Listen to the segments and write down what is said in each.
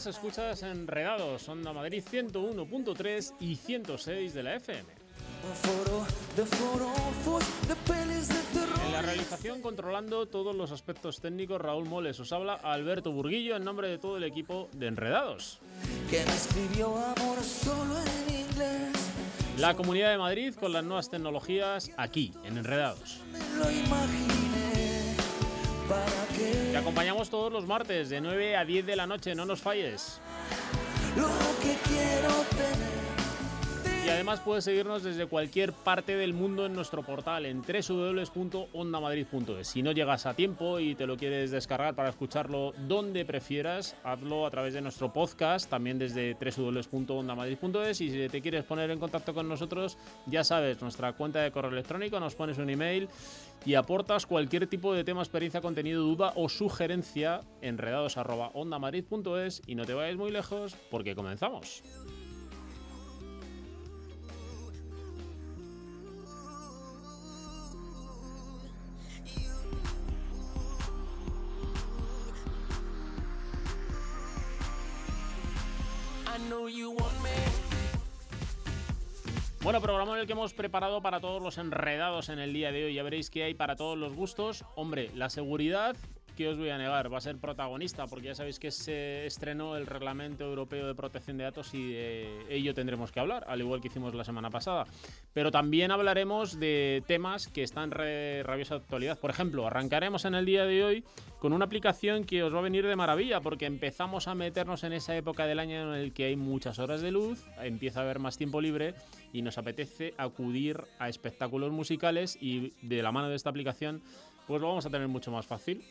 Tardes, escuchas Enredados, Onda Madrid 101.3 y 106 de la FM. En la realización, controlando todos los aspectos técnicos, Raúl Moles os habla Alberto Burguillo en nombre de todo el equipo de Enredados. La Comunidad de Madrid con las nuevas tecnologías aquí, en Enredados. Te acompañamos todos los martes de 9 a 10 de la noche, no nos falles. Y además puedes seguirnos desde cualquier parte del mundo en nuestro portal en www.ondamadrid.es. Si no llegas a tiempo y te lo quieres descargar para escucharlo donde prefieras, hazlo a través de nuestro podcast, también desde www.ondamadrid.es. Y si te quieres poner en contacto con nosotros, ya sabes, nuestra cuenta de correo electrónico, nos pones un email y aportas cualquier tipo de tema, experiencia, contenido, duda o sugerencia enredados.ondamadrid.es y no te vayas muy lejos porque comenzamos. Bueno, programa en el que hemos preparado para todos los enredados en el día de hoy. Ya veréis que hay para todos los gustos. Hombre, la seguridad, os voy a negar, va a ser protagonista, porque ya sabéis que se estrenó el Reglamento Europeo de Protección de Datos y de ello tendremos que hablar, al igual que hicimos la semana pasada. Pero también hablaremos de temas que están en rabiosa actualidad. Por ejemplo, arrancaremos en el día de hoy con una aplicación que os va a venir de maravilla, porque empezamos a meternos en esa época del año en el que hay muchas horas de luz, empieza a haber más tiempo libre y nos apetece acudir a espectáculos musicales y de la mano de esta aplicación pues lo vamos a tener mucho más fácil.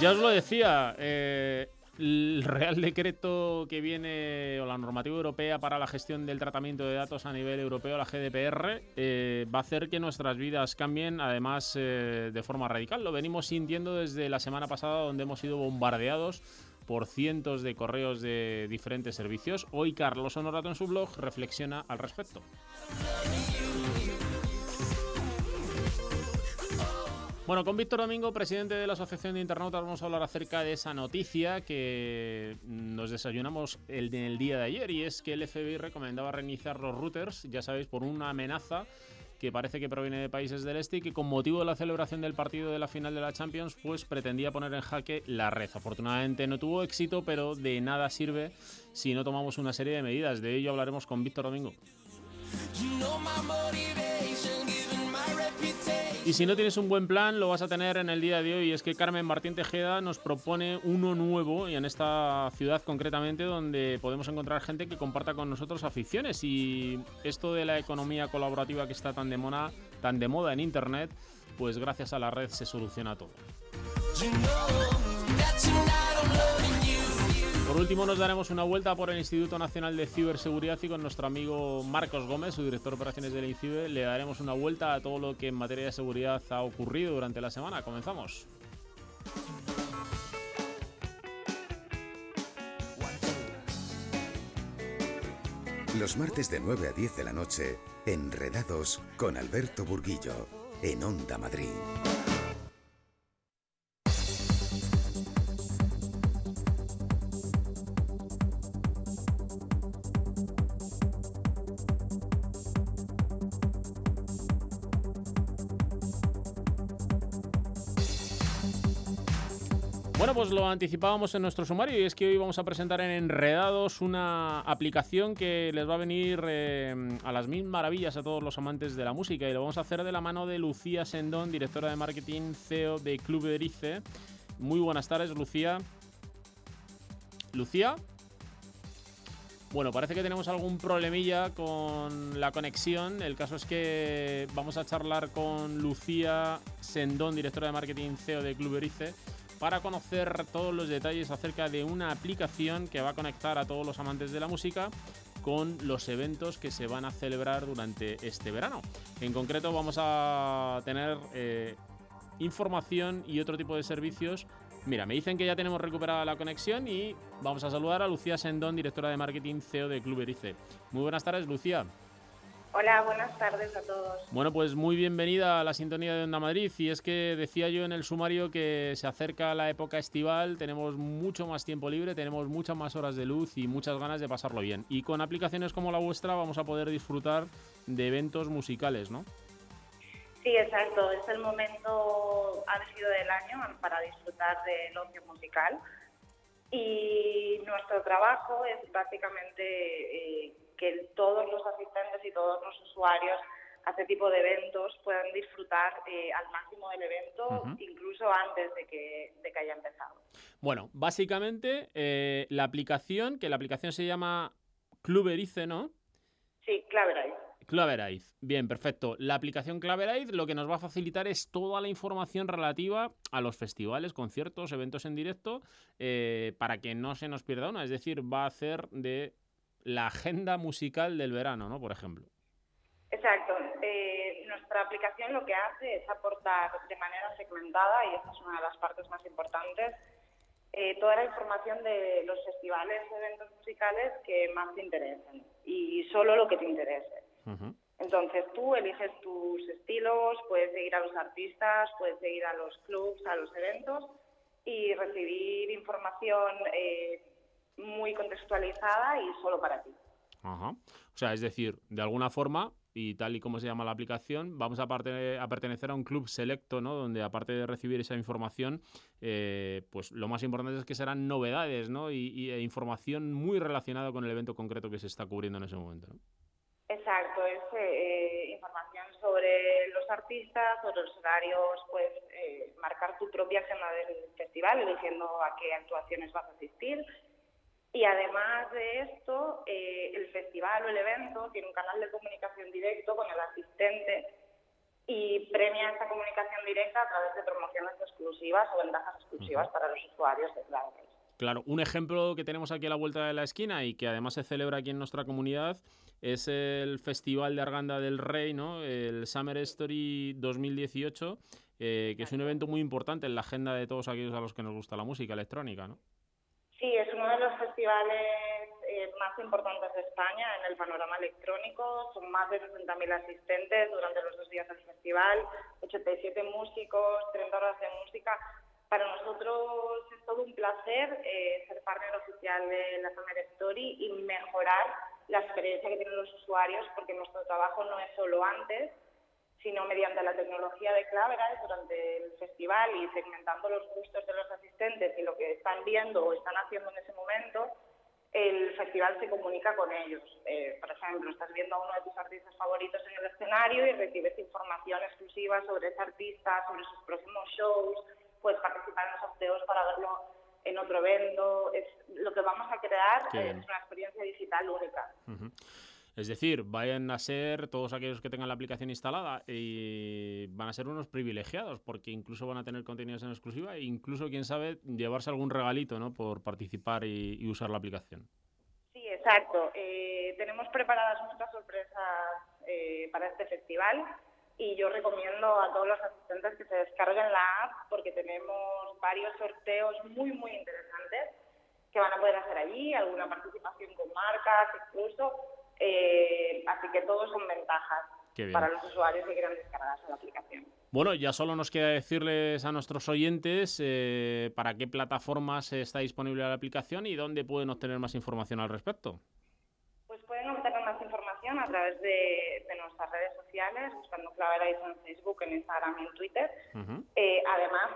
Ya os lo decía, eh, el Real Decreto que viene, o la normativa europea para la gestión del tratamiento de datos a nivel europeo, la GDPR, eh, va a hacer que nuestras vidas cambien, además eh, de forma radical. Lo venimos sintiendo desde la semana pasada, donde hemos sido bombardeados por cientos de correos de diferentes servicios. Hoy Carlos Honorato en su blog reflexiona al respecto. Bueno, con Víctor Domingo, presidente de la Asociación de Internautas, vamos a hablar acerca de esa noticia que nos desayunamos el, el día de ayer y es que el FBI recomendaba reiniciar los routers, ya sabéis, por una amenaza que parece que proviene de países del este y que con motivo de la celebración del partido de la final de la Champions, pues pretendía poner en jaque la red. Afortunadamente no tuvo éxito, pero de nada sirve si no tomamos una serie de medidas. De ello hablaremos con Víctor Domingo. Y si no tienes un buen plan, lo vas a tener en el día de hoy. Es que Carmen Martín Tejeda nos propone uno nuevo, y en esta ciudad concretamente, donde podemos encontrar gente que comparta con nosotros aficiones. Y esto de la economía colaborativa que está tan de moda, tan de moda en Internet, pues gracias a la red se soluciona todo. Por último, nos daremos una vuelta por el Instituto Nacional de Ciberseguridad y con nuestro amigo Marcos Gómez, su director de operaciones del INCIBE, le daremos una vuelta a todo lo que en materia de seguridad ha ocurrido durante la semana. Comenzamos. Los martes de 9 a 10 de la noche, Enredados con Alberto Burguillo, en Onda Madrid. Pues lo anticipábamos en nuestro sumario y es que hoy vamos a presentar en Enredados una aplicación que les va a venir eh, a las mil maravillas a todos los amantes de la música y lo vamos a hacer de la mano de Lucía Sendón, directora de marketing CEO de Club Erice. Muy buenas tardes, Lucía. Lucía. Bueno, parece que tenemos algún problemilla con la conexión. El caso es que vamos a charlar con Lucía Sendón, directora de marketing CEO de Club Erice, para conocer todos los detalles acerca de una aplicación que va a conectar a todos los amantes de la música con los eventos que se van a celebrar durante este verano. En concreto vamos a tener eh, información y otro tipo de servicios Mira, me dicen que ya tenemos recuperada la conexión y vamos a saludar a Lucía Sendón, directora de marketing CEO de Club Erice. Muy buenas tardes, Lucía. Hola, buenas tardes a todos. Bueno, pues muy bienvenida a la sintonía de Onda Madrid. Y es que decía yo en el sumario que se acerca la época estival, tenemos mucho más tiempo libre, tenemos muchas más horas de luz y muchas ganas de pasarlo bien. Y con aplicaciones como la vuestra vamos a poder disfrutar de eventos musicales, ¿no? Sí, exacto. Es el momento sido del año para disfrutar del ocio musical. Y nuestro trabajo es básicamente eh, que todos los asistentes y todos los usuarios a este tipo de eventos puedan disfrutar eh, al máximo del evento, incluso antes de que, de que haya empezado. Bueno, básicamente eh, la aplicación, que la aplicación se llama Club Erice, ¿no? Sí, Claverize. Claverize. Bien, perfecto. La aplicación Claverize lo que nos va a facilitar es toda la información relativa a los festivales, conciertos, eventos en directo, eh, para que no se nos pierda una. Es decir, va a hacer de la agenda musical del verano, ¿no? Por ejemplo. Exacto. Eh, nuestra aplicación lo que hace es aportar de manera segmentada, y esta es una de las partes más importantes, eh, toda la información de los festivales eventos musicales que más te interesen y solo lo que te interese. Entonces tú eliges tus estilos, puedes seguir a los artistas, puedes seguir a los clubs, a los eventos y recibir información eh, muy contextualizada y solo para ti. Ajá. O sea, es decir, de alguna forma, y tal y como se llama la aplicación, vamos a, a pertenecer a un club selecto, ¿no? Donde aparte de recibir esa información, eh, pues lo más importante es que serán novedades, ¿no? Y, e información muy relacionada con el evento concreto que se está cubriendo en ese momento. ¿no? Exacto, es eh, información sobre los artistas, sobre los horarios, pues eh, marcar tu propia agenda del festival, eligiendo a qué actuaciones vas a asistir. Y además de esto, eh, el festival o el evento tiene un canal de comunicación directo con el asistente y premia esa comunicación directa a través de promociones exclusivas o ventajas exclusivas para los usuarios de Cloudbase. Claro, un ejemplo que tenemos aquí a la vuelta de la esquina y que además se celebra aquí en nuestra comunidad es el Festival de Arganda del Rey, ¿no? el Summer Story 2018, eh, que es un evento muy importante en la agenda de todos aquellos a los que nos gusta la música electrónica. ¿no? Uno de los festivales eh, más importantes de España en el panorama electrónico. Son más de 60.000 asistentes durante los dos días del festival, 87 músicos, 30 horas de música para nosotros es todo un placer eh, ser partner oficial de la Summer Story y mejorar la experiencia que tienen los usuarios, porque nuestro trabajo no es solo antes, sino mediante la tecnología de Claverize durante el festival y segmentando los gustos de los asistentes y lo que están viendo o están haciendo en ese momento, el festival se comunica con ellos. Eh, por ejemplo, estás viendo a uno de tus artistas favoritos en el escenario y recibes información exclusiva sobre ese artista, sobre sus próximos shows, puedes participar en los sorteos para verlo en otro evento. Es, lo que vamos a crear es una experiencia digital única. Es decir, vayan a ser todos aquellos que tengan la aplicación instalada y van a ser unos privilegiados porque incluso van a tener contenidos en exclusiva e incluso, quién sabe, llevarse algún regalito ¿no? por participar y, usar la aplicación. Sí, exacto. Eh, tenemos preparadas muchas sorpresas eh, para este festival y yo recomiendo a todos los asistentes que se descarguen la app porque tenemos varios sorteos muy, muy interesantes que van a poder hacer allí, alguna participación con marcas incluso, eh, así que todos son ventajas para los usuarios que quieran descargarse la aplicación. Bueno, ya solo nos queda decirles a nuestros oyentes eh, para qué plataformas está disponible la aplicación y dónde pueden obtener más información al respecto a través de, nuestras redes sociales, buscando Claverize en Facebook, en Instagram y en Twitter. Eh, además,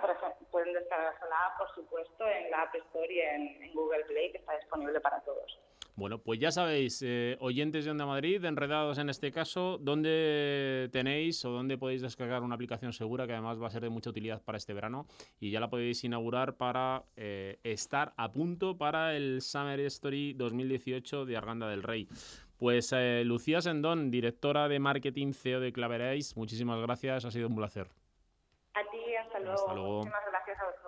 pueden descargarse la app, por supuesto, en la App Store y en, Google Play, que está disponible para todos. Bueno, pues ya sabéis, eh, oyentes de Onda Madrid, enredados en este caso, dónde tenéis o dónde podéis descargar una aplicación segura que además va a ser de mucha utilidad para este verano y ya la podéis inaugurar para eh, estar a punto para el Summer Story 2018 de Arganda del Rey. Pues eh, Lucía Sendón, directora de marketing CEO de Claveréis, muchísimas gracias, ha sido un placer. A ti, hasta luego. Hasta luego. Muchísimas gracias a vosotros.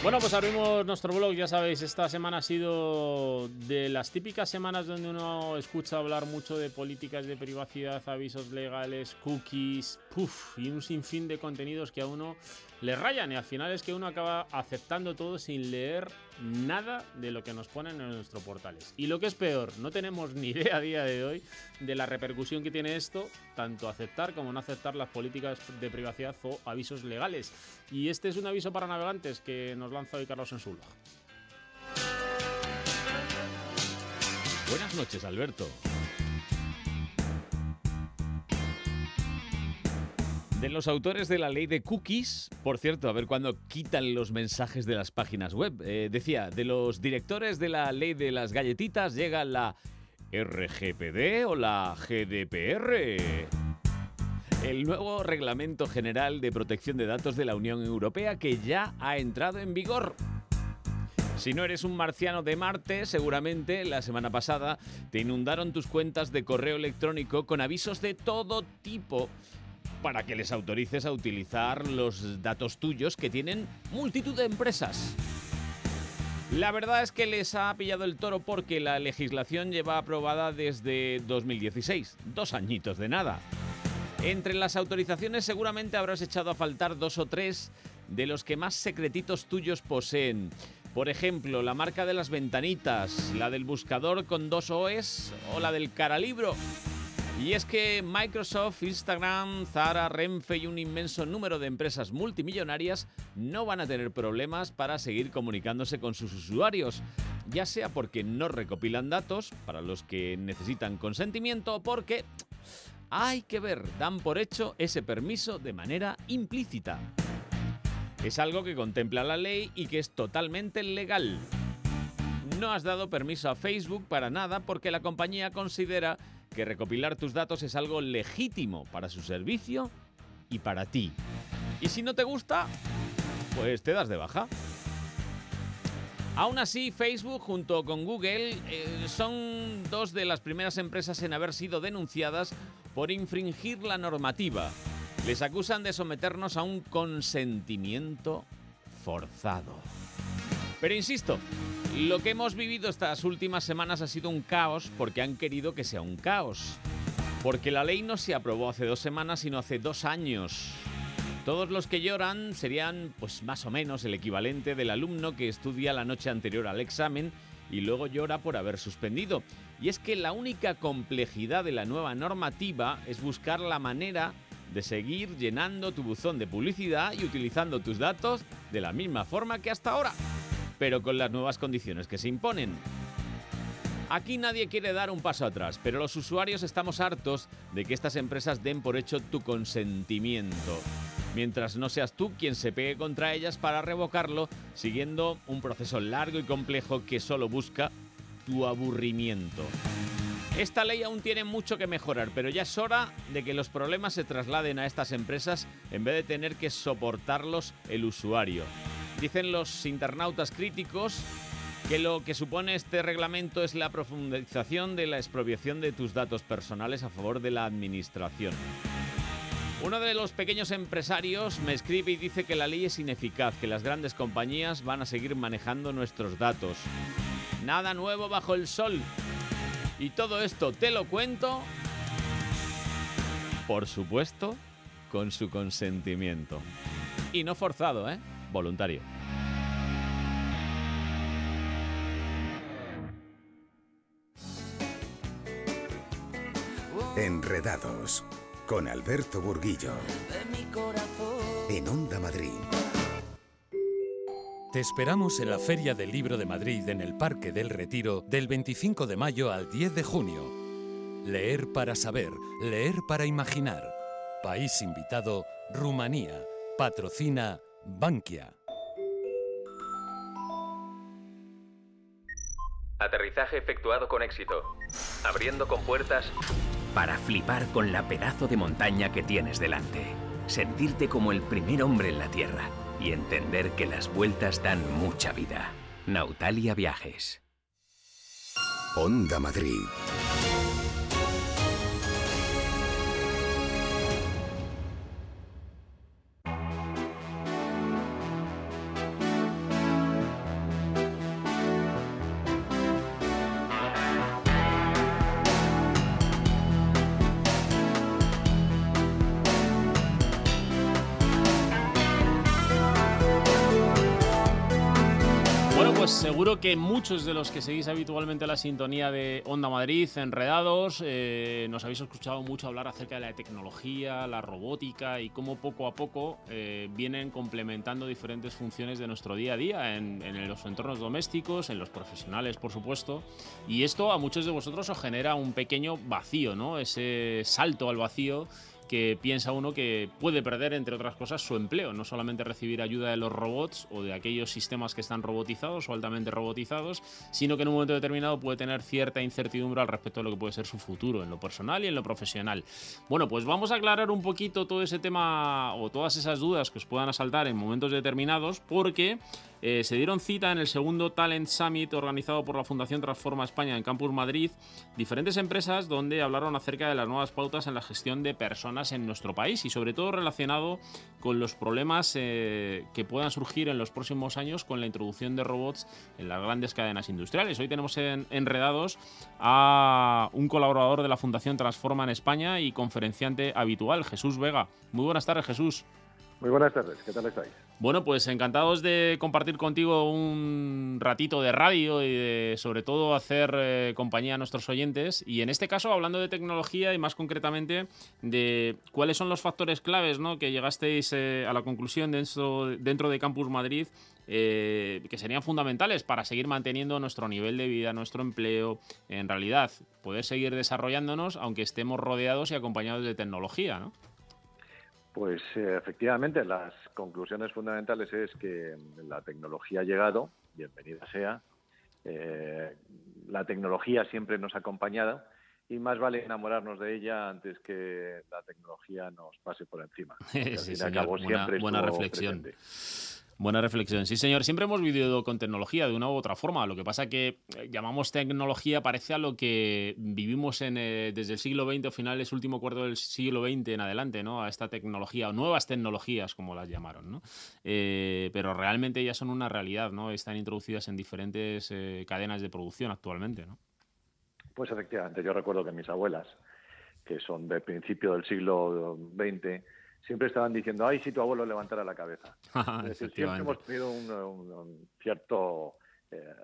Bueno, pues abrimos nuestro blog, ya sabéis, esta semana ha sido de las típicas semanas donde uno escucha hablar mucho de políticas de privacidad, avisos legales, cookies, puff, y un sinfín de contenidos que a uno le rayan y al final es que uno acaba aceptando todo sin leer nada de lo que nos ponen en nuestros portales. Y lo que es peor, no tenemos ni idea a día de hoy de la repercusión que tiene esto, tanto aceptar como no aceptar las políticas de privacidad o avisos legales. Y este es un aviso para navegantes que nos lanza hoy Carlos en su blog. Buenas noches, Alberto. De los autores de la ley de cookies, por cierto, a ver cuándo quitan los mensajes de las páginas web. Eh, decía, de los directores de la ley de las galletitas llega la RGPD o la GDPR. El nuevo Reglamento General de Protección de Datos de la Unión Europea que ya ha entrado en vigor. Si no eres un marciano de Marte, seguramente la semana pasada te inundaron tus cuentas de correo electrónico con avisos de todo tipo para que les autorices a utilizar los datos tuyos que tienen multitud de empresas. La verdad es que les ha pillado el toro porque la legislación lleva aprobada desde 2016, dos añitos de nada. Entre las autorizaciones seguramente habrás echado a faltar dos o tres de los que más secretitos tuyos poseen. Por ejemplo, la marca de las ventanitas, la del buscador con dos OEs o la del caralibro. Y es que Microsoft, Instagram, Zara, Renfe y un inmenso número de empresas multimillonarias no van a tener problemas para seguir comunicándose con sus usuarios, ya sea porque no recopilan datos para los que necesitan consentimiento o porque hay que ver, dan por hecho ese permiso de manera implícita. Es algo que contempla la ley y que es totalmente legal. No has dado permiso a Facebook para nada porque la compañía considera que recopilar tus datos es algo legítimo para su servicio y para ti. Y si no te gusta, pues te das de baja. Aún así, Facebook junto con Google eh, son dos de las primeras empresas en haber sido denunciadas por infringir la normativa. Les acusan de someternos a un consentimiento forzado. Pero insisto, lo que hemos vivido estas últimas semanas ha sido un caos porque han querido que sea un caos. Porque la ley no se aprobó hace dos semanas, sino hace dos años. Todos los que lloran serían, pues más o menos, el equivalente del alumno que estudia la noche anterior al examen y luego llora por haber suspendido. Y es que la única complejidad de la nueva normativa es buscar la manera de seguir llenando tu buzón de publicidad y utilizando tus datos de la misma forma que hasta ahora pero con las nuevas condiciones que se imponen. Aquí nadie quiere dar un paso atrás, pero los usuarios estamos hartos de que estas empresas den por hecho tu consentimiento, mientras no seas tú quien se pegue contra ellas para revocarlo, siguiendo un proceso largo y complejo que solo busca tu aburrimiento. Esta ley aún tiene mucho que mejorar, pero ya es hora de que los problemas se trasladen a estas empresas en vez de tener que soportarlos el usuario. Dicen los internautas críticos que lo que supone este reglamento es la profundización de la expropiación de tus datos personales a favor de la administración. Uno de los pequeños empresarios me escribe y dice que la ley es ineficaz, que las grandes compañías van a seguir manejando nuestros datos. Nada nuevo bajo el sol. Y todo esto te lo cuento, por supuesto, con su consentimiento. Y no forzado, ¿eh? Voluntario. Enredados con Alberto Burguillo. En Onda Madrid. Te esperamos en la Feria del Libro de Madrid en el Parque del Retiro del 25 de mayo al 10 de junio. Leer para saber, leer para imaginar. País invitado, Rumanía. Patrocina Bankia. Aterrizaje efectuado con éxito. Abriendo compuertas para flipar con la pedazo de montaña que tienes delante. Sentirte como el primer hombre en la Tierra y entender que las vueltas dan mucha vida. Nautalia Viajes. Onda Madrid. Que muchos de los que seguís habitualmente la sintonía de Onda Madrid, Enredados, eh, nos habéis escuchado mucho hablar acerca de la tecnología, la robótica y cómo poco a poco eh, vienen complementando diferentes funciones de nuestro día a día en, en, los entornos domésticos, en los profesionales, por supuesto. Y esto a muchos de vosotros os genera un pequeño vacío, ¿no? Ese salto al vacío que piensa uno que puede perder, entre otras cosas, su empleo. No solamente recibir ayuda de los robots o de aquellos sistemas que están robotizados o altamente robotizados, sino que en un momento determinado puede tener cierta incertidumbre al respecto de lo que puede ser su futuro, en lo personal y en lo profesional. Bueno, pues vamos a aclarar un poquito todo ese tema o todas esas dudas que os puedan asaltar en momentos determinados, porque eh, se dieron cita en el segundo Talent Summit organizado por la Fundación Transforma España en Campus Madrid diferentes empresas donde hablaron acerca de las nuevas pautas en la gestión de personas en nuestro país y sobre todo relacionado con los problemas eh, que puedan surgir en los próximos años con la introducción de robots en las grandes cadenas industriales. Hoy tenemos enredados a un colaborador de la Fundación Transforma en España y conferenciante habitual, Jesús Vega. Muy buenas tardes, Jesús. Muy buenas tardes, ¿qué tal estáis? Bueno, pues encantados de compartir contigo un ratito de radio y de sobre todo hacer eh, compañía a nuestros oyentes. Y en este caso, hablando de tecnología y más concretamente de cuáles son los factores claves ¿no? que llegasteis eh, a la conclusión dentro, dentro de Campus Madrid eh, que serían fundamentales para seguir manteniendo nuestro nivel de vida, nuestro empleo, en realidad poder seguir desarrollándonos aunque estemos rodeados y acompañados de tecnología, ¿no? Pues eh, efectivamente, las conclusiones fundamentales es que la tecnología ha llegado, bienvenida sea. Eh, la tecnología siempre nos ha acompañado y más vale enamorarnos de ella antes que la tecnología nos pase por encima. sí, buena, buena reflexión. Buena reflexión. Sí, señor. Siempre hemos vivido con tecnología de una u otra forma. Lo que pasa que eh, llamamos tecnología parece a lo que vivimos en, eh, desde el siglo XX o finales, último cuarto del siglo XX en adelante, ¿no? A esta tecnología o nuevas tecnologías, como las llamaron, ¿no? Eh, pero realmente ya son una realidad, ¿no? Están introducidas en diferentes cadenas de producción actualmente, ¿no? Pues efectivamente. Yo recuerdo que mis abuelas, que son de principio del siglo XX, siempre estaban diciendo, ay, si tu abuelo levantara la cabeza. siempre hemos tenido un, cierto eh,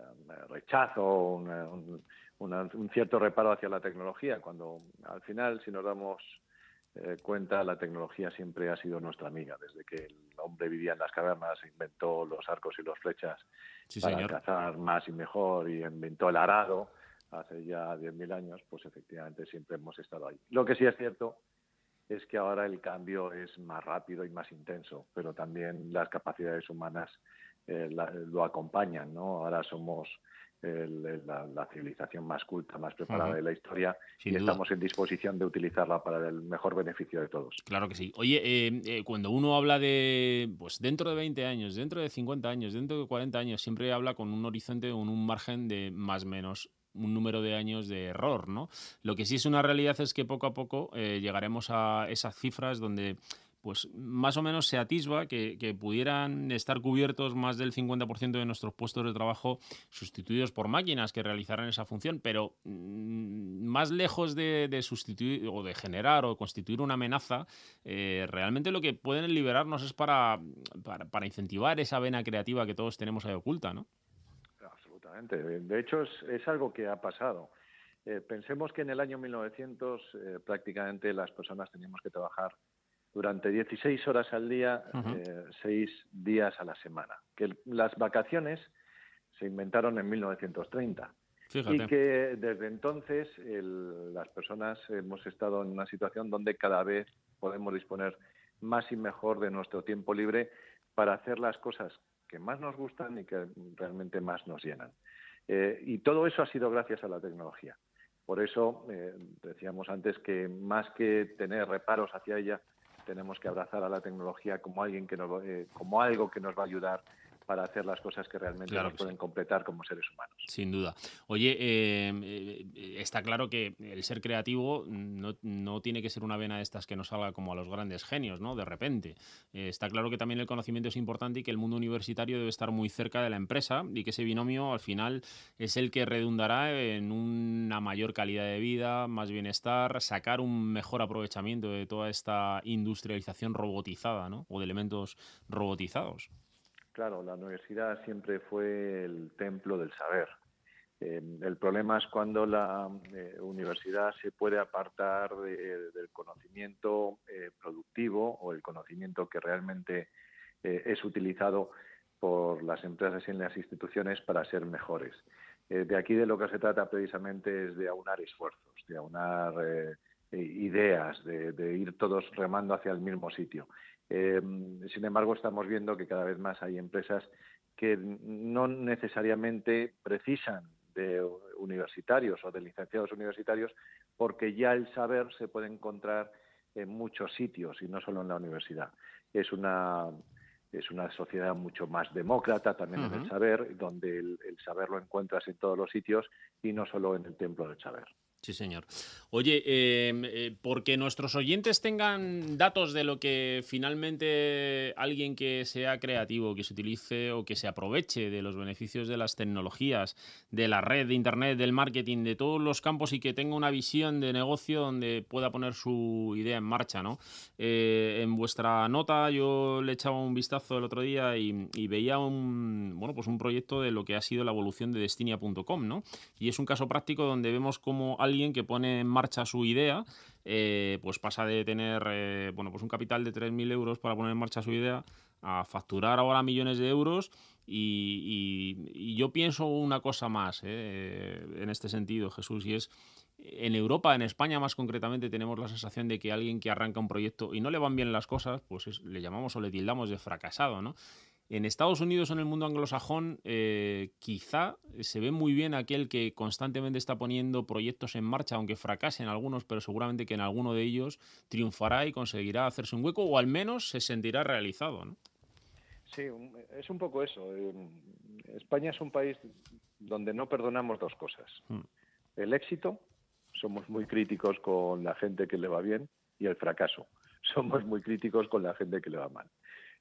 rechazo, un, cierto reparo hacia la tecnología, cuando al final, si nos damos eh, cuenta, la tecnología siempre ha sido nuestra amiga. Desde que el hombre vivía en las cavernas, inventó los arcos y las flechas para cazar más y mejor y inventó el arado hace ya 10.000 años, pues efectivamente siempre hemos estado ahí. Lo que sí es cierto es que ahora el cambio es más rápido y más intenso, pero también las capacidades humanas eh, lo acompañan, ¿no? Ahora somos la, civilización más culta, más preparada de la historia y estamos en disposición de utilizarla para el mejor beneficio de todos. Claro que sí. Oye, eh, eh, cuando uno habla de, pues dentro de 20 años, dentro de 50 años, dentro de 40 años, siempre habla con un horizonte, con un margen de más o menos un número de años de error, ¿no? Lo que sí es una realidad es que poco a poco eh, llegaremos a esas cifras donde pues más o menos se atisba que, pudieran estar cubiertos más del 50% de nuestros puestos de trabajo sustituidos por máquinas que realizaran esa función, pero mm, más lejos de, sustituir o de generar o constituir una amenaza, eh, realmente lo que pueden liberarnos es para, para, incentivar esa vena creativa que todos tenemos ahí oculta, ¿no? De hecho, es, algo que ha pasado. Eh, pensemos que en el año 1900 eh, prácticamente las personas teníamos que trabajar durante 16 horas al día, eh, seis días a la semana. Que las vacaciones se inventaron en 1930. Y que desde entonces las personas hemos estado en una situación donde cada vez podemos disponer más y mejor de nuestro tiempo libre para hacer las cosas que más nos gustan y que realmente más nos llenan. Eh, y todo eso ha sido gracias a la tecnología. Por eso eh, decíamos antes que más que tener reparos hacia ella, tenemos que abrazar a la tecnología como alguien que nos, eh, como algo que nos va a ayudar para hacer las cosas que realmente nos pueden completar como seres humanos. Sin duda. Oye, em, eh, está claro que el ser creativo no, tiene que ser una vena de estas que nos salga como a los grandes genios, ¿no? De repente. Eh, está claro que también el conocimiento es importante y que el mundo universitario debe estar muy cerca de la empresa y que ese binomio al final es el que redundará en una mayor calidad de vida, más bienestar, sacar un mejor aprovechamiento de toda esta industrialización robotizada, ¿no? O de elementos robotizados. Claro, la universidad siempre fue el templo del saber. Eh, el problema es cuando la eh, universidad se puede apartar del conocimiento eh, productivo o el conocimiento que realmente es utilizado por las empresas y las instituciones para ser mejores. de aquí de lo que se trata precisamente es de aunar esfuerzos, de aunar ideas, de ir todos remando hacia el mismo sitio. Eh, sin embargo, estamos viendo que cada vez más hay empresas que no necesariamente precisan de universitarios o de licenciados universitarios porque ya el saber se puede encontrar en muchos sitios y no solo en la universidad. Es una es una sociedad mucho más demócrata también en el saber, donde el, saber lo encuentras en todos los sitios y no solo en el templo del saber. Sí, señor. Oye, em, eh, porque nuestros oyentes tengan datos de lo que finalmente alguien que sea creativo, que se utilice o que se aproveche de los beneficios de las tecnologías, de la red, de Internet, del marketing, de todos los campos y que tenga una visión de negocio donde pueda poner su idea en marcha, ¿no? Eh, en vuestra nota yo le echaba un vistazo el otro día y, veía un, bueno, pues un proyecto de lo que ha sido la evolución de Destinia.com, ¿no? Y es un caso práctico donde vemos cómo alguien alguien que pone en marcha su idea, eh, pues pasa de tener eh, bueno, pues un capital de 3.000 euros para poner en marcha su idea a facturar ahora millones de euros y, yo pienso una cosa más eh, en este sentido, Jesús, y es en Europa, en España más concretamente, tenemos la sensación de que alguien que arranca un proyecto y no le van bien las cosas, pues le llamamos o le tildamos de fracasado, ¿no? En Estados Unidos, en el mundo anglosajón, eh, quizá se ve muy bien aquel que constantemente está poniendo proyectos en marcha, aunque fracasen algunos, pero seguramente que en alguno de ellos triunfará y conseguirá hacerse un hueco o al menos se sentirá realizado. ¿no? Sí, es un poco eso. España es un país donde no perdonamos dos cosas. Hmm. El éxito, somos muy críticos con la gente que le va bien, y el fracaso, somos muy críticos con la gente que le va mal.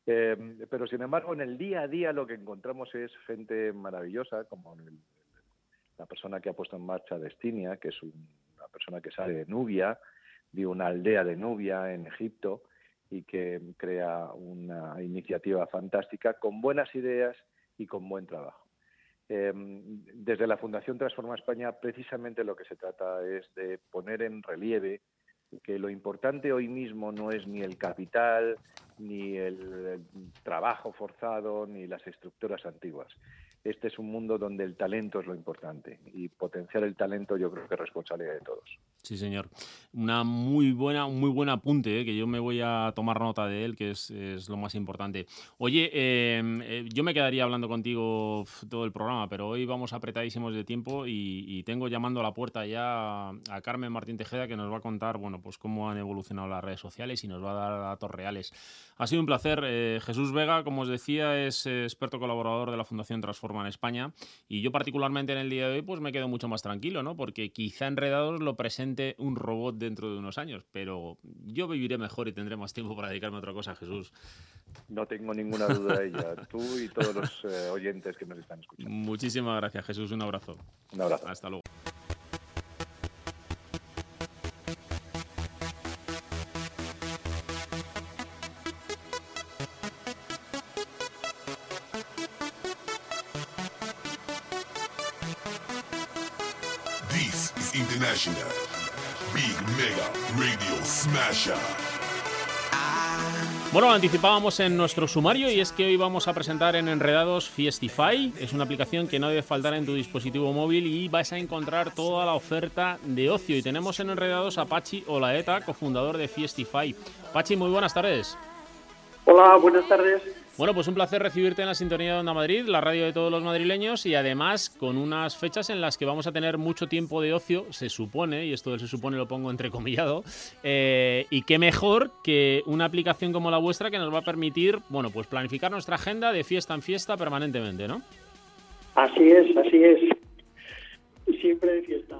Eh, pero sin embargo, en el día a día lo que encontramos es gente maravillosa, como la persona que ha puesto en marcha Destinia, que es una persona que sale de Nubia, de una aldea de Nubia en Egipto, y que crea una iniciativa fantástica con buenas ideas y con buen trabajo. Eh, desde la Fundación Transforma España, precisamente lo que se trata es de poner en relieve que lo importante hoy mismo no es ni el capital, ni el trabajo forzado, ni las estructuras antiguas. Este es un mundo donde el talento es lo importante y potenciar el talento yo creo que es responsabilidad de todos. Sí, señor. Una muy buena, muy buen apunte, eh, que yo me voy a tomar nota de él, que es, lo más importante. Oye, em, eh, yo me quedaría hablando contigo todo el programa, pero hoy vamos apretadísimos de tiempo y, tengo llamando a la puerta ya a Carmen Martín Tejeda, que nos va a contar, bueno, pues cómo han evolucionado las redes sociales y nos va a dar datos reales. Ha sido un placer. Eh, Jesús Vega, como os decía, es experto colaborador de la Fundación Transforma en España y yo particularmente en el día de hoy pues me quedo mucho más tranquilo, ¿no? Porque quizá Enredados lo presente un robot dentro de unos años, pero yo viviré mejor y tendré más tiempo para dedicarme a otra cosa, Jesús. No tengo ninguna duda de ella. Tú y todos los eh, oyentes que nos están escuchando. Muchísimas gracias, Jesús. Un abrazo. Un abrazo. Hasta luego. International Big Mega Radio Smasher. Bueno, lo anticipábamos en nuestro sumario y es que hoy vamos a presentar en Enredados Fiestify. Es una aplicación que no debe faltar en tu dispositivo móvil y vas a encontrar toda la oferta de ocio. Y tenemos en Enredados a Pachi Olaeta, cofundador de Fiestify. Pachi, muy buenas tardes. Hola, buenas tardes. Bueno, pues un placer recibirte en la sintonía de Onda Madrid, la radio de todos los madrileños y además con unas fechas en las que vamos a tener mucho tiempo de ocio, se supone, y esto del se supone lo pongo entrecomillado, eh, y qué mejor que una aplicación como la vuestra que nos va a permitir, bueno, pues planificar nuestra agenda de fiesta en fiesta permanentemente, ¿no? Así es, así es. Siempre de fiesta.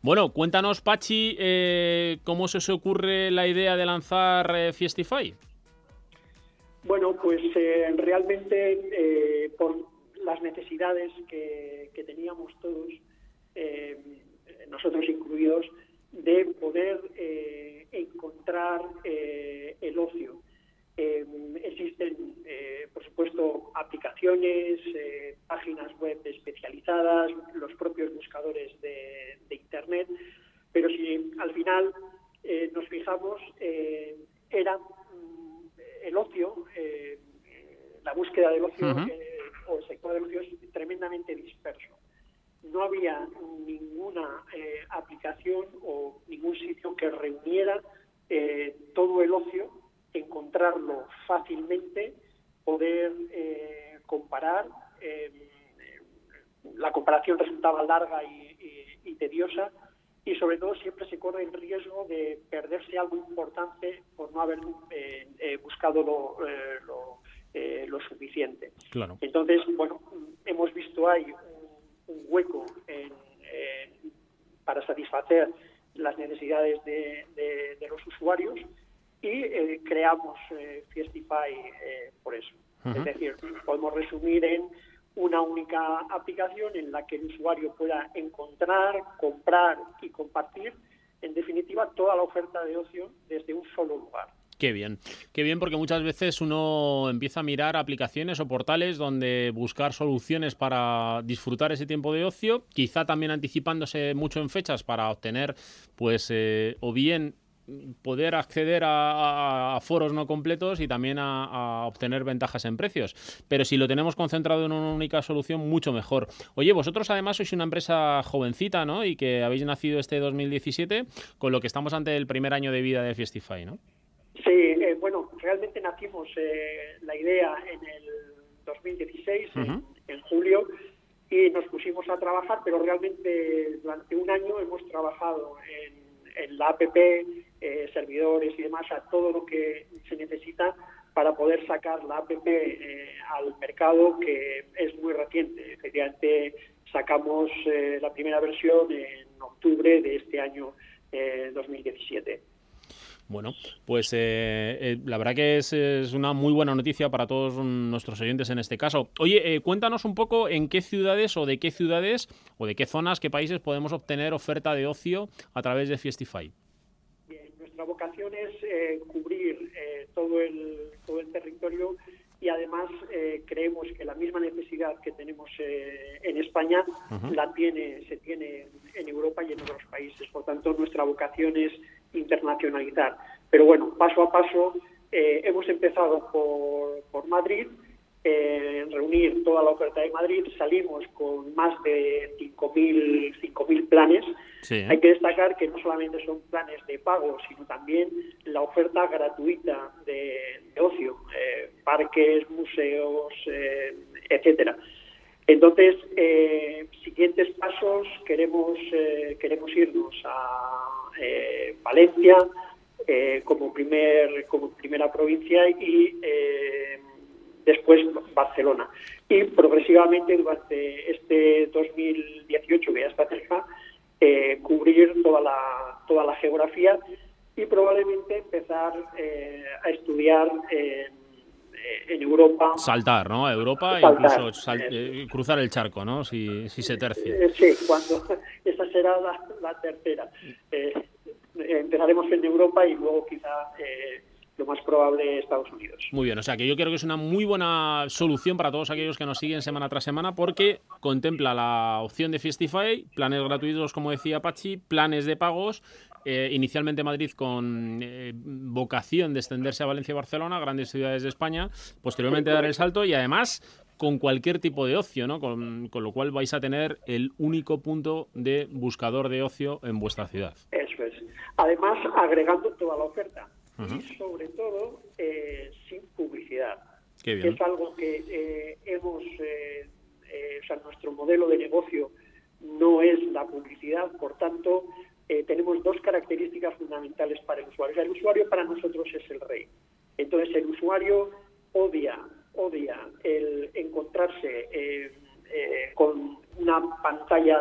Bueno, cuéntanos, Pachi, eh, cómo se os ocurre la idea de lanzar eh, Fiestify. Bueno, pues eh, realmente eh, por las necesidades que, teníamos todos, eh, nosotros incluidos, de poder encontrar el ocio. existen, por supuesto, aplicaciones, páginas web especializadas, los propios buscadores de, de Internet, pero si al final nos fijamos, era el ocio, eh, la búsqueda del ocio eh, o el sector del ocio es tremendamente disperso. No había ninguna eh, aplicación o ningún sitio que reuniera todo el ocio, encontrarlo fácilmente, poder comparar. la comparación resultaba larga y tediosa y sobre todo siempre se corre el riesgo de perderse algo importante por no haber eh, eh, buscado lo, eh, lo, suficiente. Claro. Entonces, bueno, hemos visto ahí un, hueco para satisfacer las necesidades de, los usuarios y creamos Fiestify por eso. Es decir, podemos resumir en una única aplicación en la que el usuario pueda encontrar, comprar y compartir, en definitiva, toda la oferta de ocio desde un solo lugar. Qué bien, qué bien porque muchas veces uno empieza a mirar aplicaciones o portales donde buscar soluciones para disfrutar ese tiempo de ocio, quizá también anticipándose mucho en fechas para obtener pues eh, o bien poder acceder a, foros no completos y también a, obtener ventajas en precios. Pero si lo tenemos concentrado en una única solución, mucho mejor. Oye, vosotros además sois una empresa jovencita, ¿no? Y que habéis nacido este 2017, con lo que estamos ante el primer año de vida de Fiestify, ¿no? Sí, eh, bueno, realmente nacimos eh, la idea en el 2016, en julio, y nos pusimos a trabajar, pero realmente durante un año hemos trabajado en en la APP, eh, servidores y demás, a todo lo que se necesita para poder sacar la APP eh, al mercado, que es muy reciente. Efectivamente, sacamos eh, la primera versión en octubre de este año 2017. Bueno, pues la verdad que es, una muy buena noticia para todos nuestros oyentes en este caso. Oye, cuéntanos un poco en qué ciudades o de qué ciudades o de qué zonas, qué países podemos obtener oferta de ocio a través de Fiestify nuestra vocación es eh, cubrir eh, todo, el, todo el territorio y además eh, creemos que la misma necesidad que tenemos en España la tiene se tiene en Europa y en otros países. Por tanto, nuestra vocación es internacionalizar. Pero bueno, paso a paso hemos empezado por, por Madrid en reunir toda la oferta de Madrid, salimos con más de 5.000 planes. Hay que destacar que no solamente son planes de pago, sino también la oferta gratuita de, ocio, eh, parques, museos, eh, etcétera. Entonces, eh, siguientes pasos, queremos, queremos irnos a Valencia como, primer, como primera provincia y después Barcelona. Y progresivamente durante este 2018 que ya está cerca, eh, cubrir toda la, toda la geografía y probablemente empezar eh, a estudiar en, Europa. Saltar, ¿no? A Europa e incluso eh, cruzar el charco, ¿no? Si, si se tercia. sí, cuando esa será la, la tercera. empezaremos en Europa y luego quizá lo más probable Estados Unidos. Muy bien, o sea que yo creo que es una muy buena solución para todos aquellos que nos siguen semana tras semana porque contempla la opción de Fiestify, planes gratuitos como decía Pachi, planes de pagos eh, inicialmente Madrid con eh, vocación de extenderse a Valencia y Barcelona, grandes ciudades de España, posteriormente dar el salto y además con cualquier tipo de ocio, ¿no? Con, lo cual vais a tener el único punto de buscador de ocio en vuestra ciudad. Eso es. Además, agregando toda la oferta y sobre todo eh, sin publicidad. Es algo que eh, hemos, eh, o sea, nuestro modelo de negocio no es la publicidad, por tanto, tenemos fundamentales para el usuario. el usuario para nosotros es el rey. Entonces, el usuario odia odia el encontrarse eh, eh, con una pantalla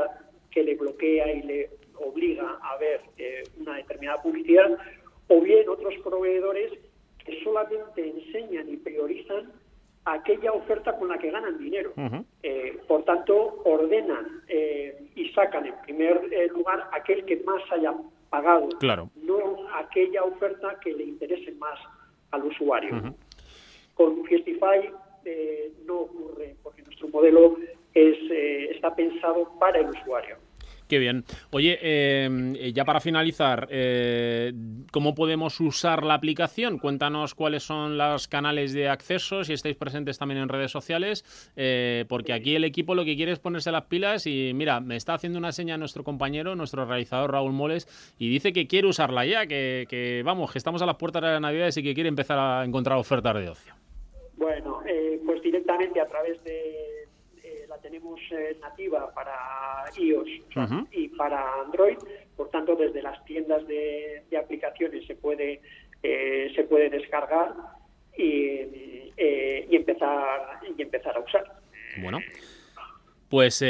que le bloquea y le obliga a ver eh, una determinada publicidad, o bien otros proveedores que solamente enseñan y priorizan aquella oferta con la que ganan dinero. por tanto, ordenan y sacan en primer lugar aquel que más haya pagado, no aquella oferta que le interese más al usuario. Con Fiestify eh, no ocurre, porque nuestro modelo es, eh, está pensado para el usuario. Qué bien. Oye, eh, ya para finalizar, ¿cómo podemos usar la aplicación? Cuéntanos cuáles son los canales de acceso, si estáis presentes también en redes sociales, porque aquí el equipo lo que quiere es ponerse las pilas y mira, me está haciendo una seña nuestro compañero, nuestro realizador Raúl Moles, y dice que quiere usarla ya, que, vamos, que estamos a las puertas de la Navidad y que quiere empezar a encontrar ofertas de ocio. Bueno, eh, pues directamente a través de eh, la tenemos eh, nativa para iOS y para Android, por tanto desde las tiendas de, aplicaciones se puede se puede descargar y, y empezar y empezar a usar. Bueno, pues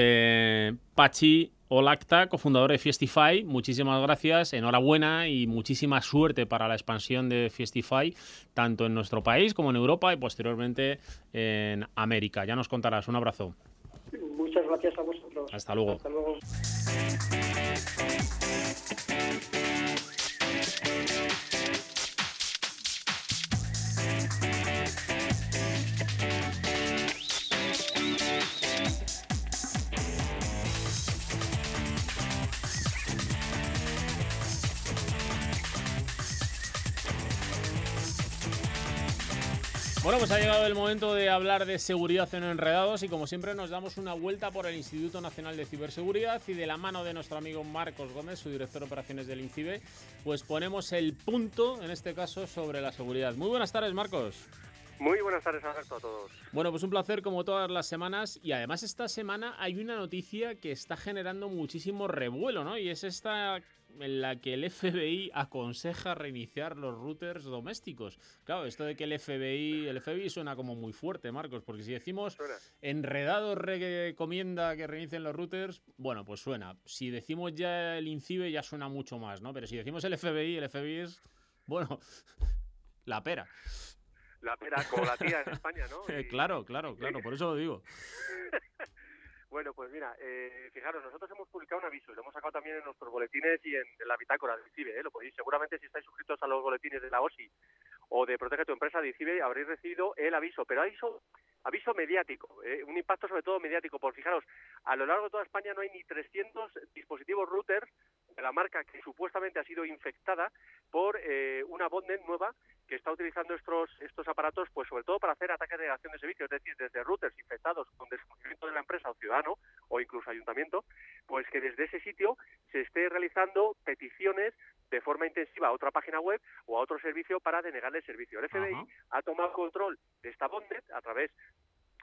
Pachi Olacta, cofundador de Fiestify, muchísimas gracias, enhorabuena y muchísima suerte para la expansión de Fiestify, tanto en nuestro país como en Europa y posteriormente en América. Ya nos contarás. Un abrazo. Muchas gracias a vosotros. Hasta luego. Hasta luego. Bueno, pues ha llegado el momento de hablar de seguridad en Enredados y como siempre nos damos una vuelta por el Instituto Nacional de Ciberseguridad y de la mano de nuestro amigo Marcos Gómez, su director de operaciones del INCIBE, pues ponemos el punto, en este caso, sobre la seguridad. Muy buenas tardes, Marcos. Muy buenas tardes, Alberto, a todos. Bueno, pues un placer como todas las semanas y además esta semana hay una noticia que está generando muchísimo revuelo, ¿no? Y es esta en la que el FBI aconseja reiniciar los routers domésticos. Claro, esto de que el FBI, el FBI suena como muy fuerte, Marcos, porque si decimos enredado recomienda que reinicien los routers, bueno, pues suena. Si decimos ya el INCIBE ya suena mucho más, ¿no? Pero si decimos el FBI, el FBI es, bueno, la pera. La pera, como la tía en España, ¿no? claro, claro, claro, por eso lo digo. Bueno, pues mira, eh, fijaros, nosotros hemos publicado un aviso y lo hemos sacado también en nuestros boletines y en, la bitácora del CIBE. ¿eh? Lo podéis, seguramente si estáis suscritos a los boletines de la OSI o de Protege tu Empresa de CIBE habréis recibido el aviso, pero aviso, aviso mediático, ¿eh? un impacto sobre todo mediático. Por fijaros, a lo largo de toda España no hay ni 300 dispositivos routers de la marca que supuestamente ha sido infectada por eh, una botnet nueva que está utilizando estos, estos aparatos, pues sobre todo para hacer ataques de negación de servicio, es decir, desde routers infectados con desconocimiento de la empresa o ciudadano o incluso ayuntamiento, pues que desde ese sitio se esté realizando peticiones de forma intensiva a otra página web o a otro servicio para denegarle el servicio. El FBI ha tomado control de esta botnet a través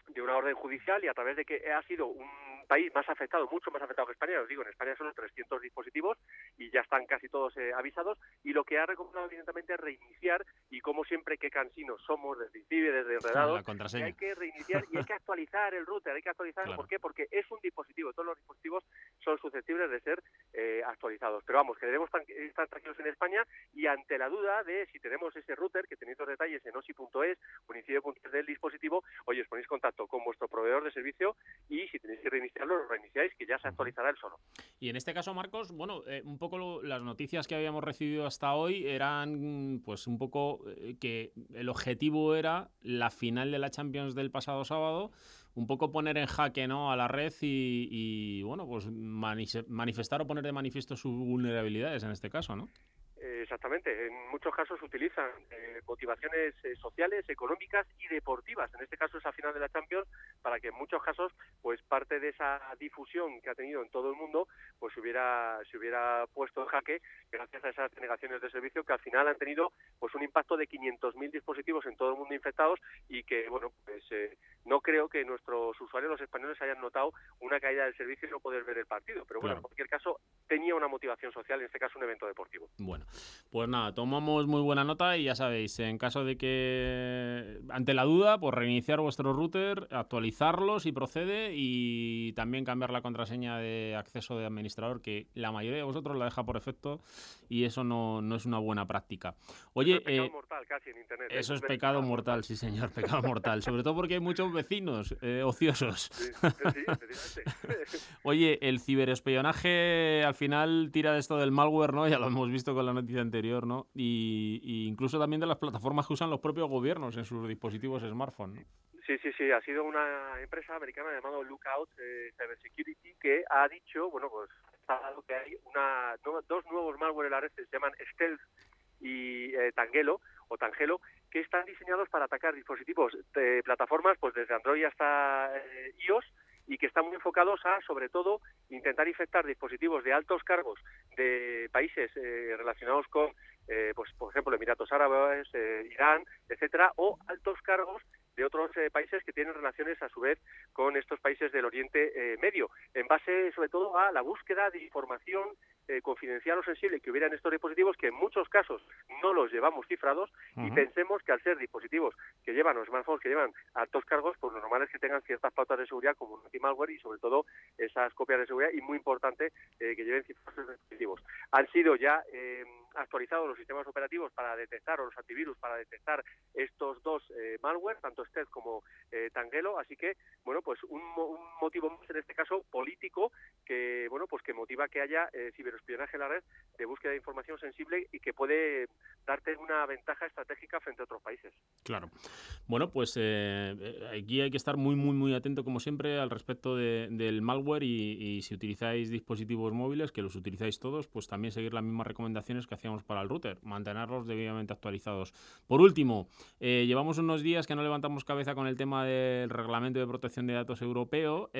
de una orden judicial y a través de que ha sido un país más afectado, mucho más afectado que España, os digo, en España son 300 dispositivos y ya están casi todos eh, avisados. Y lo que ha recomendado evidentemente es reiniciar. Y como siempre qué cansinos somos desde ICIBE, desde Enredados, hay que reiniciar y hay que actualizar el router, hay que actualizar, ¿por qué? Porque es un dispositivo, todos los dispositivos son susceptibles de ser eh, actualizados, pero vamos, que debemos estar tranquilos en España y ante la duda de si tenemos ese router, que tenéis los detalles en osi.es en del dispositivo, oye, os ponéis contacto con vuestro proveedor de servicio y si tenéis que reiniciarlo, lo reiniciáis, que ya se actualizará el solo. Y en este caso, Marcos, bueno, eh, un poco las noticias que habíamos recibido hasta hoy eran, pues, un poco eh, que el objetivo era la final de la Champions del pasado sábado, un poco poner en jaque ¿no? a la red y, bueno, pues manifestar o poner de manifiesto sus vulnerabilidades en este caso, ¿no? Exactamente. En muchos casos utilizan eh, motivaciones eh, sociales, económicas y deportivas. En este caso es a final de la Champions para que en muchos casos, pues parte de esa difusión que ha tenido en todo el mundo, pues se hubiera se hubiera puesto en jaque gracias a esas denegaciones de servicio que al final han tenido pues un impacto de 500.000 dispositivos en todo el mundo infectados y que bueno pues eh, no creo que nuestros usuarios los españoles hayan notado una caída del servicio y no poder ver el partido. Pero bueno, en cualquier caso tenía una motivación social, en este caso un evento deportivo. Bueno. Pues nada, tomamos muy buena nota y ya sabéis, en caso de que ante la duda, pues reiniciar vuestro router, actualizarlo si procede y también cambiar la contraseña de acceso de administrador, que la mayoría de vosotros la deja por efecto y eso no, no es una buena práctica. Oye, eso es pecado eh, mortal casi en internet. ¿eh? Eso es pecado mortal, sí señor, pecado mortal. Sobre todo porque hay muchos vecinos eh, ociosos. Oye, el ciberespionaje al final tira de esto del malware, ¿no? Ya lo hemos visto con la noticia anterior, ¿no? Y, incluso también de las plataformas que usan los propios gobiernos en sus dispositivos smartphone. Sí, sí, sí. Ha sido una empresa americana llamada Lookout eh, Cybersecurity que ha dicho, bueno, pues que hay una, dos nuevos malware en la que se llaman Stealth y eh, Tangelo o Tangelo que están diseñados para atacar dispositivos de plataformas pues desde Android hasta eh, iOS y que están muy enfocados a, sobre todo, intentar infectar dispositivos de altos cargos de países eh, relacionados con, eh, pues, por ejemplo, Emiratos Árabes, eh, Irán, etcétera, o altos cargos de otros países que tienen relaciones a su vez con estos países del Oriente Medio, en base sobre todo a la búsqueda de información eh, confidencial o sensible que hubiera en estos dispositivos, que en muchos casos no los llevamos cifrados y pensemos que al ser dispositivos que llevan o smartphones que llevan altos cargos, pues lo normal es que tengan ciertas pautas de seguridad como un anti-malware y sobre todo esas copias de seguridad y muy importante eh, que lleven cifrados dispositivos. Han sido ya eh, actualizados los sistemas operativos para detectar o los antivirus para detectar estos dos malware, tanto Stealth como Tangelo, así que bueno, pues un, un, motivo más en este caso político que bueno, pues que motiva que haya ciber espionaje en la red de búsqueda de información sensible y que puede darte una ventaja estratégica frente a otros países. Claro. Bueno, pues eh, eh, aquí hay que estar muy, muy, muy atento, como siempre, al respecto del malware y, si utilizáis dispositivos móviles, que los utilizáis todos, pues también seguir las mismas recomendaciones que hacíamos para el router, mantenerlos debidamente actualizados. Por último, eh, llevamos unos días que no levantamos cabeza con el tema del reglamento de protección de datos europeo.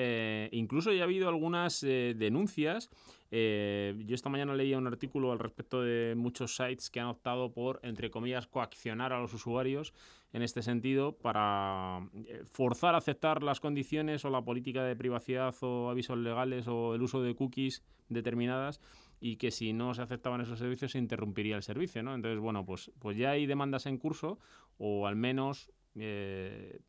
incluso ya ha habido algunas denuncias eh, yo esta mañana leía un artículo al respecto de muchos sites que han optado por, entre comillas, coaccionar a los usuarios en este sentido para eh, forzar a aceptar las condiciones o la política de privacidad o avisos legales o el uso de cookies determinadas y que si no se aceptaban esos servicios se interrumpiría el servicio, ¿no? Entonces, bueno, pues, pues ya hay demandas en curso o al menos eh,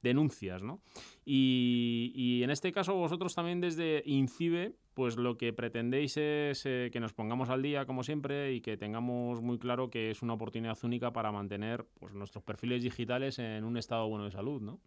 denuncias, ¿no? Y, y, en este caso vosotros también desde INCIBE pues lo que pretendéis es eh, que nos pongamos al día, como siempre, y que tengamos muy claro que es una oportunidad única para mantener pues, nuestros perfiles digitales en un estado bueno de salud, ¿no?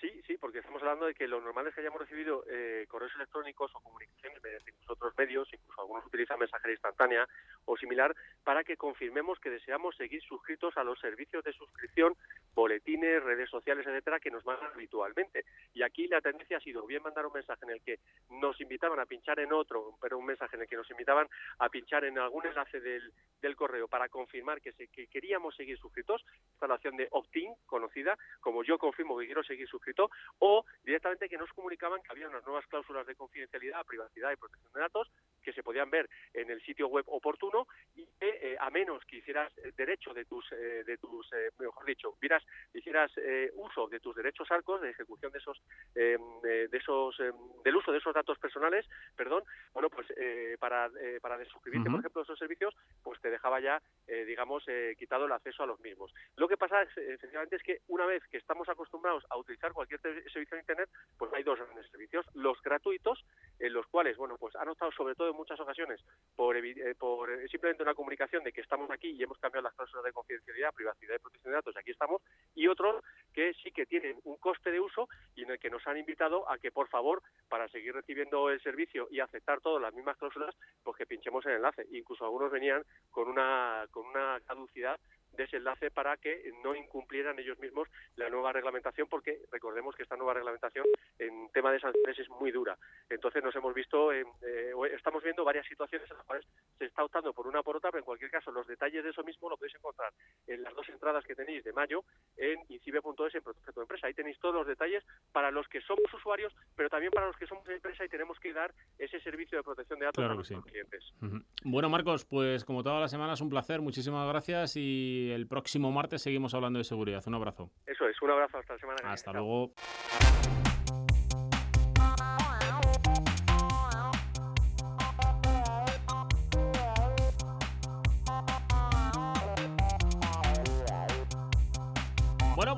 Sí, sí, porque hablando de que lo normal es que hayamos recibido eh, correos electrónicos o comunicaciones mediante otros medios, incluso algunos utilizan mensajería instantánea o similar, para que confirmemos que deseamos seguir suscritos a los servicios de suscripción, boletines, redes sociales, etcétera, que nos mandan habitualmente. Y aquí la tendencia ha sido bien mandar un mensaje en el que nos invitaban a pinchar en otro, pero un mensaje en el que nos invitaban a pinchar en algún enlace del, correo para confirmar que, se, que queríamos seguir suscritos, esta la opción de opt-in, conocida, como yo confirmo que quiero seguir suscrito o directamente que nos comunicaban que había unas nuevas cláusulas de confidencialidad, privacidad y protección de datos que se podían ver en el sitio web oportuno y que eh, a menos que hicieras derecho de tus, eh, de tus eh, mejor dicho, hicieras uso de tus derechos arcos de ejecución de esos, em, de esos, em, del uso de esos datos personales, perdón, bueno, pues para, para desuscribirte, por ejemplo, esos servicios, pues te dejaba ya, digamos, quitado el acceso a los mismos. Lo que pasa, es, efectivamente, es que una vez que estamos acostumbrados a utilizar cualquier servicio de Internet, pues hay dos grandes servicios, los gratuitos, en los cuales, bueno, pues han optado sobre todo en muchas ocasiones por, eh, por eh, simplemente una comunicación de que estamos aquí y hemos cambiado las cláusulas de confidencialidad, privacidad y protección de datos, y aquí estamos, y otros que sí que tienen un coste de uso y en el que nos han invitado a que, por favor, para seguir recibiendo el servicio y aceptar todas las mismas cláusulas, pues que pinchemos el enlace. Incluso algunos venían con una, con una caducidad desenlace para que no incumplieran ellos mismos la nueva reglamentación, porque recordemos que esta nueva reglamentación en tema de sanciones es muy dura. Entonces nos hemos visto, eh, estamos viendo varias situaciones en las cuales se está optando por una por otra, pero en cualquier caso los detalles de eso mismo lo podéis encontrar en las dos entradas que tenéis de mayo en incibe.es en Protege tu Empresa. Ahí tenéis todos los detalles para los que somos usuarios, pero también para los que somos empresa y tenemos que dar ese servicio de protección de datos a nuestros clientes. Bueno, Marcos, pues como todas las semanas, un placer, muchísimas gracias y el próximo martes seguimos hablando de seguridad. Un abrazo. Eso es, un abrazo hasta la semana que viene. Hasta luego.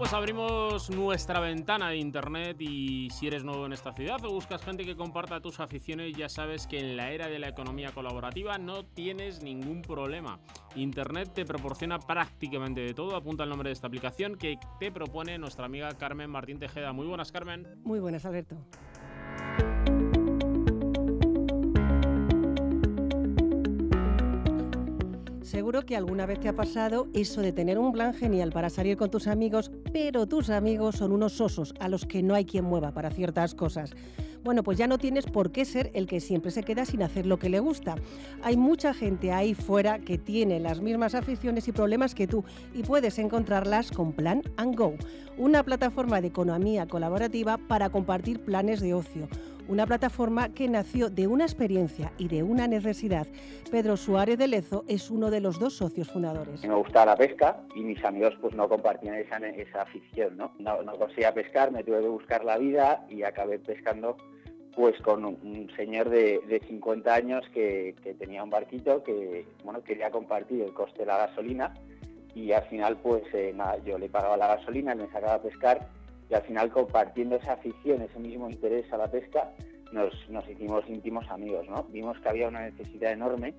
Pues abrimos nuestra ventana de internet y si eres nuevo en esta ciudad o buscas gente que comparta tus aficiones, ya sabes que en la era de la economía colaborativa no tienes ningún problema. Internet te proporciona prácticamente de todo. Apunta el nombre de esta aplicación que te propone nuestra amiga Carmen Martín Tejeda. Muy buenas, Carmen. Muy buenas, Alberto. Seguro que alguna vez te ha pasado eso de tener un plan genial para salir con tus amigos, pero tus amigos son unos osos a los que no hay quien mueva para ciertas cosas. Bueno, pues ya no tienes por qué ser el que siempre se queda sin hacer lo que le gusta. Hay mucha gente ahí fuera que tiene las mismas aficiones y problemas que tú y puedes encontrarlas con Plan and Go, una plataforma de economía colaborativa para compartir planes de ocio una plataforma que nació de una experiencia y de una necesidad. Pedro Suárez de Lezo es uno de los dos socios fundadores. Me gusta la pesca y mis amigos pues no compartían esa, afición, ¿no? ¿no? Conseguía pescar, me tuve que buscar la vida y acabé pescando pues con un, señor de, de, 50 años que, tenía un barquito que bueno quería compartir el coste de la gasolina y al final pues eh, yo le pagaba la gasolina, él me sacaba a pescar y al final compartiendo esa afición, ese mismo interés a la pesca, nos, hicimos íntimos amigos, ¿no? Vimos que había una necesidad enorme,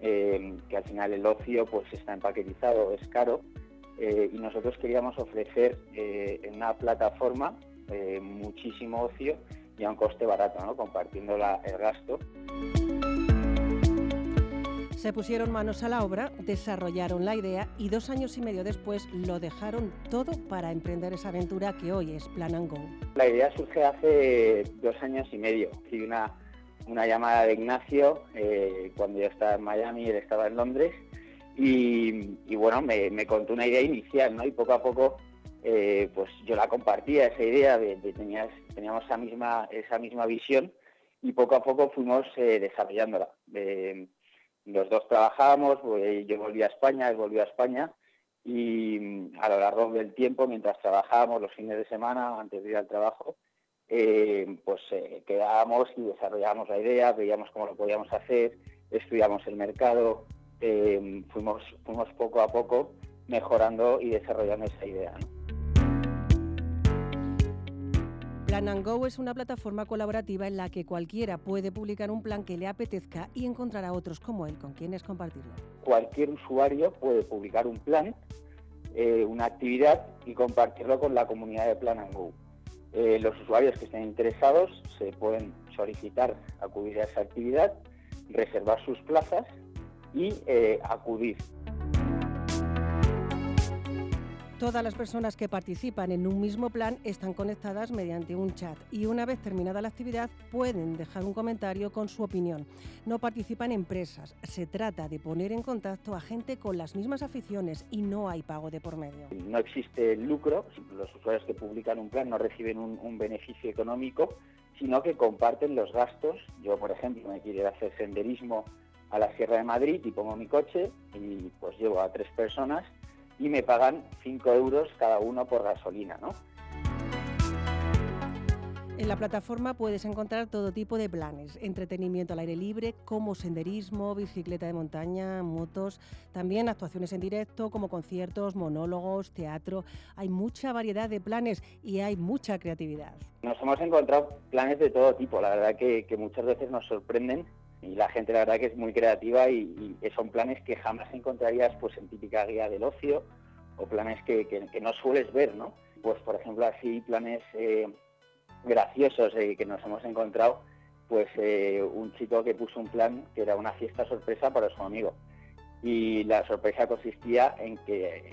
eh, que al final el ocio pues está empaquetizado, es caro, eh, y nosotros queríamos ofrecer eh, en una plataforma muchísimo ocio y a un coste barato, ¿no? Compartiendo el gasto. Se pusieron manos a la obra, desarrollaron la idea y dos años y medio después lo dejaron todo para emprender esa aventura que hoy es Plan Go. La idea surge hace dos años y medio. Recibí una, una llamada de Ignacio eh, cuando yo estaba en Miami, él estaba en Londres y, bueno, me, contó una idea inicial, ¿no? Y poco a poco eh, pues yo la compartía, esa idea, de, teníamos esa misma, esa misma visión y poco a poco fuimos eh, desarrollándola los dos trabajábamos, yo volví a España, él volvió a España y mm, a lo largo del tiempo, mientras trabajábamos los fines de semana, antes de ir al trabajo, eh, pues eh, quedábamos y desarrollábamos la idea, veíamos cómo lo podíamos hacer, estudiamos el mercado, eh, fuimos poco a poco mejorando y desarrollando esa idea. Plan Go es una plataforma colaborativa en la que cualquiera puede publicar un plan que le apetezca y encontrar a otros como él con quienes compartirlo. Cualquier usuario puede publicar un plan, eh, una actividad y compartirlo con la comunidad de Plan Go. Eh, los usuarios que estén interesados se pueden solicitar acudir a esa actividad, reservar sus plazas y eh, acudir. Todas las personas que participan en un mismo plan están conectadas mediante un chat y una vez terminada la actividad pueden dejar un comentario con su opinión. No participan empresas, se trata de poner en contacto a gente con las mismas aficiones y no hay pago de por medio. No existe lucro, los usuarios que publican un plan no reciben un, beneficio económico, sino que comparten los gastos. Yo, por ejemplo, me quiero hacer senderismo a la Sierra de Madrid y pongo mi coche y pues llevo a tres personas y me pagan 5 euros cada uno por gasolina, ¿no? En la plataforma puedes encontrar todo tipo de planes, entretenimiento al aire libre, como senderismo, bicicleta de montaña, motos, también actuaciones en directo, como conciertos, monólogos, teatro. Hay mucha variedad de planes y hay mucha creatividad. Nos hemos encontrado planes de todo tipo, la verdad que, que muchas veces nos sorprenden y la gente la verdad que es muy creativa y, son planes que jamás encontrarías pues en típica guía del ocio o planes que, no sueles ver, ¿no? Pues por ejemplo así planes eh, graciosos eh, que nos hemos encontrado, pues eh, un chico que puso un plan que era una fiesta sorpresa para su amigo y la sorpresa consistía en que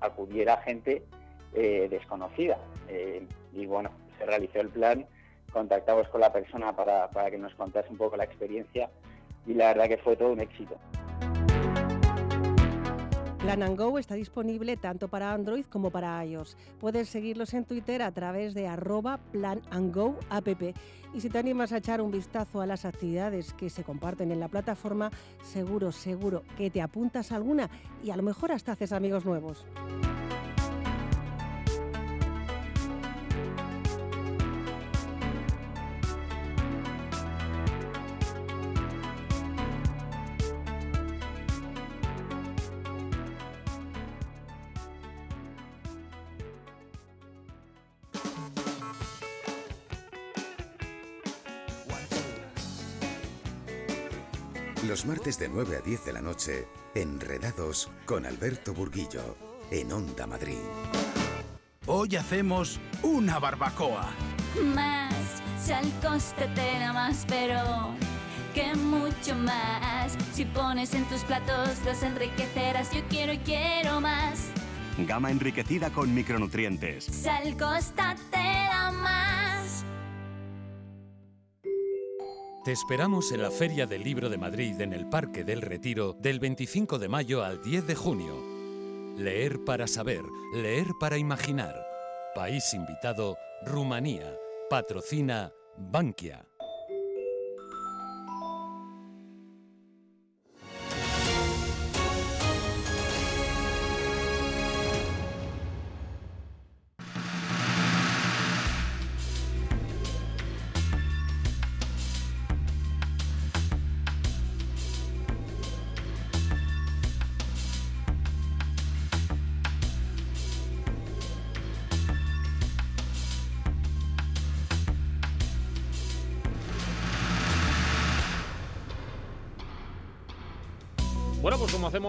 acudiera gente desconocida. Y bueno, se realizó el plan, contactamos con la persona para, para que nos contase un poco la experiencia y la verdad que fue todo un éxito. Plan Go está disponible tanto para Android como para iOS. Puedes seguirlos en Twitter a través de arroba. Y si te animas a echar un vistazo a las actividades que se comparten en la plataforma, seguro, seguro que te apuntas alguna y a lo mejor hasta haces amigos nuevos. Los martes de 9 a 10 de la noche, Enredados con Alberto Burguillo, en Onda Madrid. Hoy hacemos una barbacoa. Más, si al coste te da más, pero que mucho más. Si pones en tus platos, los enriquecerás. Yo quiero y quiero más. Gama enriquecida con micronutrientes. Sal Costa Te esperamos en la Feria del Libro de Madrid en el Parque del Retiro del 25 de mayo al 10 de junio. Leer para saber, leer para imaginar. País invitado, Rumanía. Patrocina Bankia.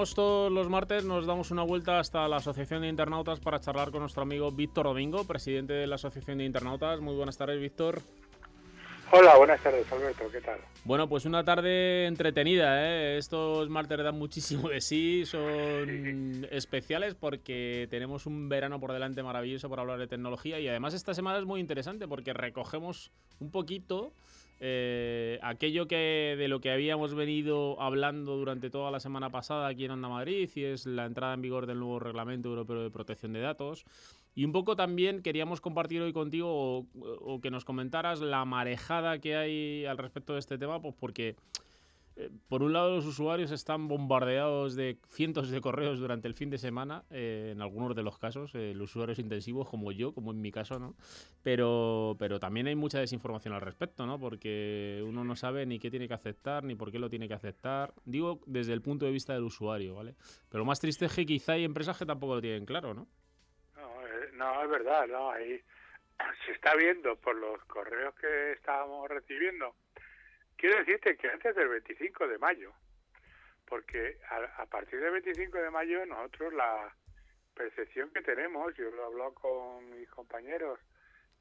Todos los martes, nos damos una vuelta hasta la Asociación de Internautas para charlar con nuestro amigo Víctor Domingo, presidente de la Asociación de Internautas. Muy buenas tardes, Víctor. Hola, buenas tardes, Alberto, ¿qué tal? Bueno, pues una tarde entretenida, ¿eh? Estos martes dan muchísimo de sí, son especiales porque tenemos un verano por delante maravilloso para hablar de tecnología y además esta semana es muy interesante porque recogemos un poquito eh, aquello que de lo que habíamos venido hablando durante toda la semana pasada aquí en Onda Madrid y es la entrada en vigor del nuevo Reglamento Europeo de Protección de Datos. Y un poco también queríamos compartir hoy contigo o, que nos comentaras la marejada que hay al respecto de este tema, pues porque eh, por un lado, los usuarios están bombardeados de cientos de correos durante el fin de semana, eh, en algunos de los casos, eh, los usuarios intensivos como yo, como en mi caso, ¿no? Pero, pero también hay mucha desinformación al respecto, ¿no? Porque uno no sabe ni qué tiene que aceptar, ni por qué lo tiene que aceptar. Digo desde el punto de vista del usuario, ¿vale? Pero lo más triste es que quizá hay empresas que tampoco lo tienen claro, ¿no? No, es verdad, no, ahí se está viendo por los correos que estábamos recibiendo. Quiero decirte que antes del 25 de mayo, porque a, partir del 25 de mayo nosotros la percepción que tenemos, yo lo he hablado con mis compañeros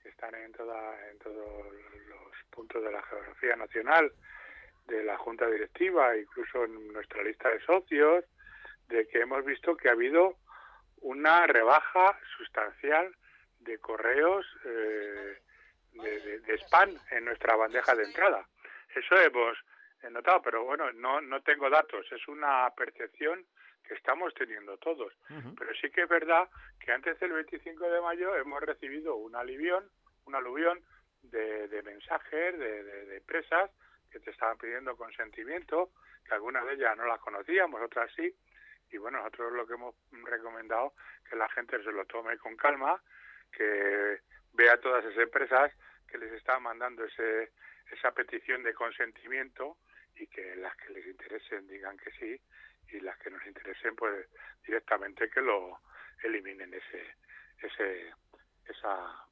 que están en, toda, en todos los puntos de la geografía nacional, de la Junta Directiva, incluso en nuestra lista de socios, de que hemos visto que ha habido una rebaja sustancial de correos eh, de spam en nuestra bandeja de entrada. Eso hemos notado, pero bueno, no, no tengo datos, es una percepción que estamos teniendo todos. Pero sí que es verdad que antes del 25 de mayo hemos recibido un alivión, un aluvión de, de mensajes de, de, empresas que te estaban pidiendo consentimiento, que algunas de ellas no las conocíamos, otras sí. Y bueno, nosotros lo que hemos recomendado que la gente se lo tome con calma, que vea todas esas empresas que les están mandando ese esa petición de consentimiento y que las que les interesen digan que sí y las que nos interesen pues directamente que lo eliminen ese ese esa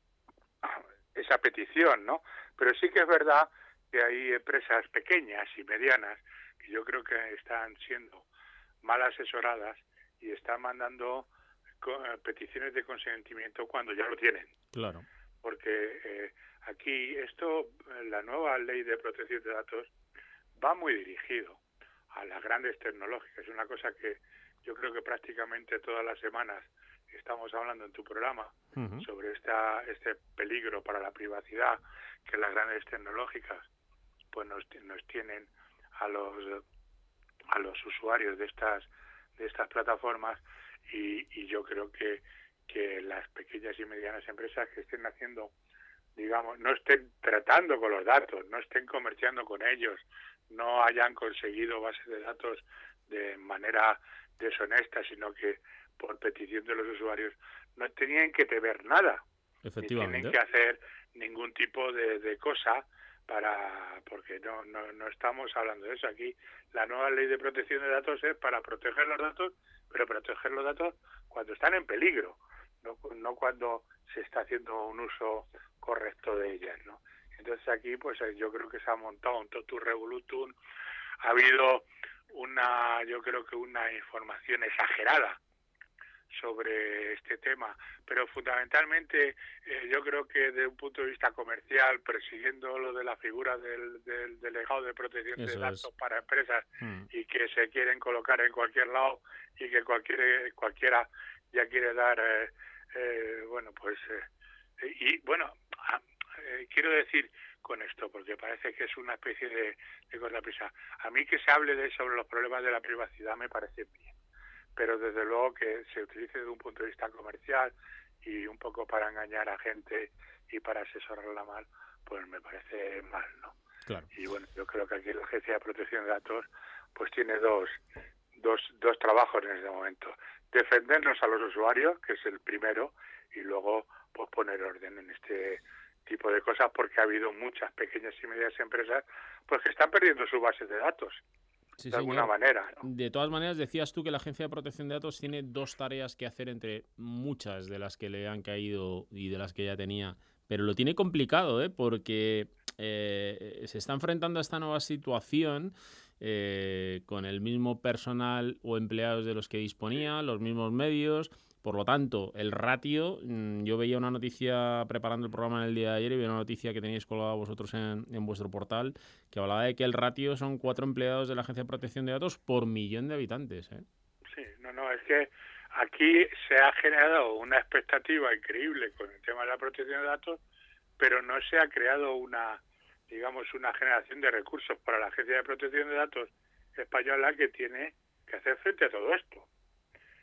esa petición no pero sí que es verdad que hay empresas pequeñas y medianas que yo creo que están siendo mal asesoradas y están mandando peticiones de consentimiento cuando ya lo tienen. Claro. Porque eh, Aquí esto, la nueva ley de protección de datos va muy dirigido a las grandes tecnológicas. Es una cosa que yo creo que prácticamente todas las semanas estamos hablando en tu programa sobre esta, este peligro para la privacidad que las grandes tecnológicas pues nos, nos tienen a los a los usuarios de estas de estas plataformas y, y yo creo que que las pequeñas y medianas empresas que estén haciendo digamos no estén tratando con los datos no estén comerciando con ellos no hayan conseguido bases de datos de manera deshonesta sino que por petición de los usuarios no tenían que tener nada Efectivamente. ni tienen que hacer ningún tipo de, de cosa para porque no, no, no estamos hablando de eso. Aquí la nueva ley de protección de datos es para proteger los datos pero proteger los datos cuando están en peligro no, no cuando se está haciendo un uso correcto de ellas no entonces aquí pues eh, yo creo que se ha montado un totu revolutum. Ha habido una yo creo que una información exagerada sobre este tema, pero fundamentalmente eh, yo creo que desde un punto de vista comercial, persiguiendo lo de la figura del, del delegado de protección Eso de datos es. para empresas Mm. y que se quieren colocar en cualquier lado y que cualquier, cualquiera ya quiere dar, eh, eh, bueno, pues, eh, y bueno, ah, eh, quiero decir con esto, porque parece que es una especie de, de cortaprisa. A mí que se hable de sobre los problemas de la privacidad me parece bien pero desde luego que se utilice desde un punto de vista comercial y un poco para engañar a gente y para asesorarla mal, pues me parece mal, ¿no? Claro. Y bueno, yo creo que aquí la Agencia de Protección de Datos pues tiene dos, dos, dos trabajos en este momento. Defendernos a los usuarios, que es el primero, y luego pues poner orden en este tipo de cosas porque ha habido muchas pequeñas y medianas empresas pues que están perdiendo su base de datos Sí, de alguna señor. manera. De todas maneras, decías tú que la Agencia de Protección de Datos tiene dos tareas que hacer entre muchas de las que le han caído y de las que ya tenía. Pero lo tiene complicado, ¿eh? porque eh, se está enfrentando a esta nueva situación eh, con el mismo personal o empleados de los que disponía, los mismos medios. Por lo tanto, el ratio, mm, yo veía una noticia preparando el programa en el día de ayer y veía una noticia que teníais colgada vosotros en, en vuestro portal que hablaba de que el ratio son cuatro empleados de la Agencia de Protección de Datos por millón de habitantes. ¿eh? Sí, no, no, es que aquí se ha generado una expectativa increíble con el tema de la protección de datos, pero no se ha creado una, digamos, una generación de recursos para la Agencia de Protección de Datos española que tiene que hacer frente a todo esto,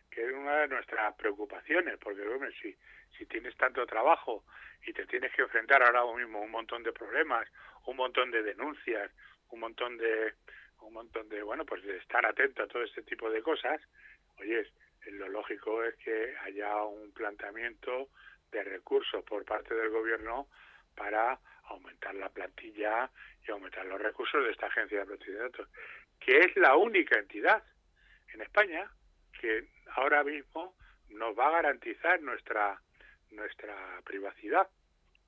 que es una de nuestras preocupaciones, porque hombre, si, si tienes tanto trabajo y te tienes que enfrentar ahora mismo un montón de problemas, un montón de denuncias, un montón de un montón de bueno pues de estar atento a todo este tipo de cosas oye lo lógico es que haya un planteamiento de recursos por parte del gobierno para aumentar la plantilla y aumentar los recursos de esta agencia de protección de datos que es la única entidad en España que ahora mismo nos va a garantizar nuestra nuestra privacidad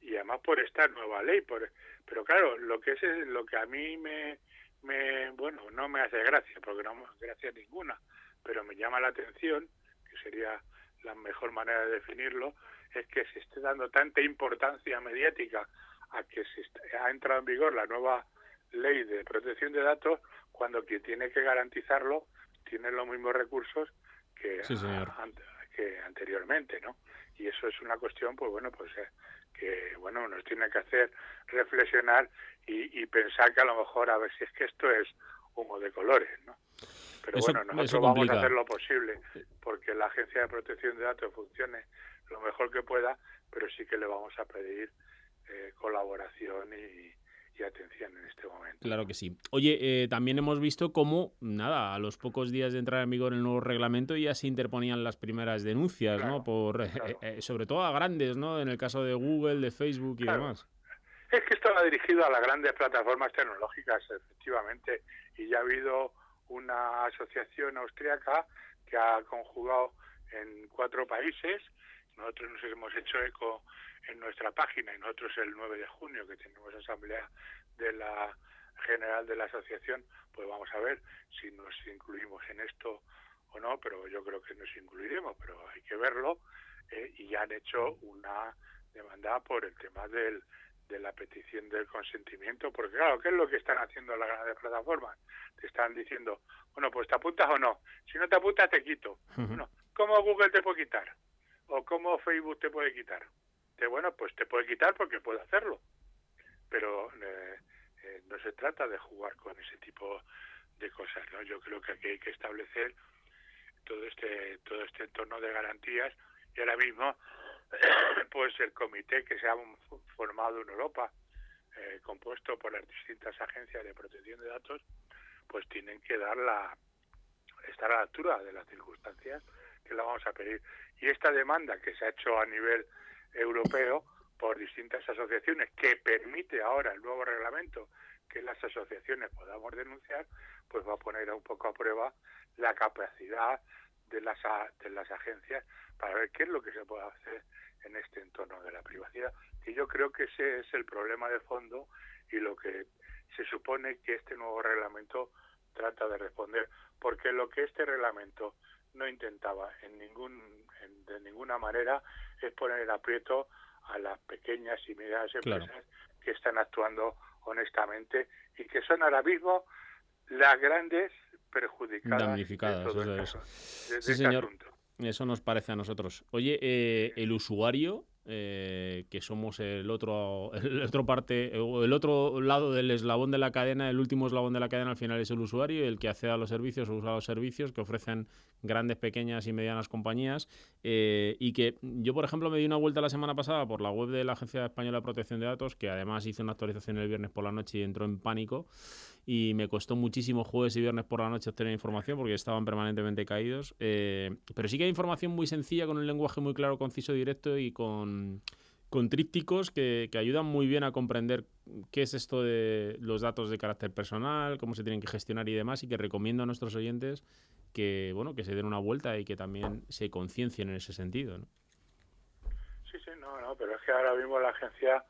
y además por esta nueva ley por pero claro lo que es lo que a mí me me bueno no me hace gracia porque no me hace gracia ninguna pero me llama la atención que sería la mejor manera de definirlo es que se esté dando tanta importancia mediática a que se está- ha entrado en vigor la nueva ley de protección de datos cuando quien tiene que garantizarlo tiene los mismos recursos que, Sí, señor. a- que anteriormente no y eso es una cuestión pues bueno pues eh, que bueno nos tiene que hacer reflexionar y, y pensar que a lo mejor a ver si es que esto es humo de colores no pero Eso- bueno nosotros vamos a hacer lo posible porque la agencia de protección de datos funcione lo mejor que pueda pero sí que le vamos a pedir eh, colaboración y, y atención en este momento Claro que sí. Oye, eh, también hemos visto cómo, nada, a los pocos días de entrar en vigor el nuevo reglamento ya se interponían las primeras denuncias, ¿no? Por, eh, eh, sobre todo a grandes, ¿no? En el caso de Google, de Facebook y Claro. demás. Es que esto va dirigido a las grandes plataformas tecnológicas, efectivamente, y ya ha habido una asociación austríaca que ha conjugado en cuatro países. Nosotros nos hemos hecho eco en nuestra página y nosotros el 9 de junio, que tenemos asamblea de la general de la asociación, pues vamos a ver si nos incluimos en esto o no, pero yo creo que nos incluiremos, pero hay que verlo. eh, y ya han hecho una demanda por el tema del, de la petición del consentimiento, porque claro, ¿qué es lo que están haciendo las grandes plataformas? Te están diciendo, bueno, pues te apuntas o no. Si no te apuntas, te quito. ¿Cómo Google te puede quitar? ¿O cómo Facebook te puede quitar? De, bueno, pues te puede quitar porque puede hacerlo. Pero eh, eh, no se trata de jugar con ese tipo de cosas, ¿no? Yo creo que aquí hay que establecer todo este todo este entorno de garantías y ahora mismo pues el comité que se ha formado en Europa eh, compuesto por las distintas agencias de protección de datos pues tienen que dar la estar a la altura de las circunstancias que la vamos a pedir y esta demanda que se ha hecho a nivel europeo por distintas asociaciones que permite ahora el nuevo reglamento que las asociaciones podamos denunciar, pues va a poner un poco a prueba la capacidad de las, de las agencias para ver qué es lo que se puede hacer en este entorno de la privacidad. Y yo creo que ese es el problema de fondo y lo que se supone que este nuevo reglamento trata de responder, porque lo que este reglamento no intentaba en ningún de ninguna manera es poner en aprieto a las pequeñas y medianas empresas que están actuando honestamente y que son ahora mismo las grandes perjudicadas damnificadas de eso. sí, señor. Eso nos parece a nosotros. Oye, eh, el usuario eh, que somos el otro, el otro parte, el otro lado del eslabón de la cadena, el último eslabón de la cadena al final es el usuario, el que accede a los servicios o usa los servicios que ofrecen grandes, pequeñas y medianas compañías. Eh, y que yo, por ejemplo, me di una vuelta la semana pasada por la web de la Agencia Española de Protección de Datos, que además hizo una actualización el viernes por la noche y entró en pánico y me costó muchísimo jueves y viernes por la noche obtener información porque estaban permanentemente caídos. Eh, pero sí que hay información muy sencilla, con un lenguaje muy claro, conciso, directo y con, con trípticos que, que, ayudan muy bien a comprender qué es esto de los datos de carácter personal, cómo se tienen que gestionar y demás, y que recomiendo a nuestros oyentes que, bueno, que se den una vuelta y que también se conciencien en ese sentido. ¿no? Sí, sí, no, no, pero es que ahora mismo la agencia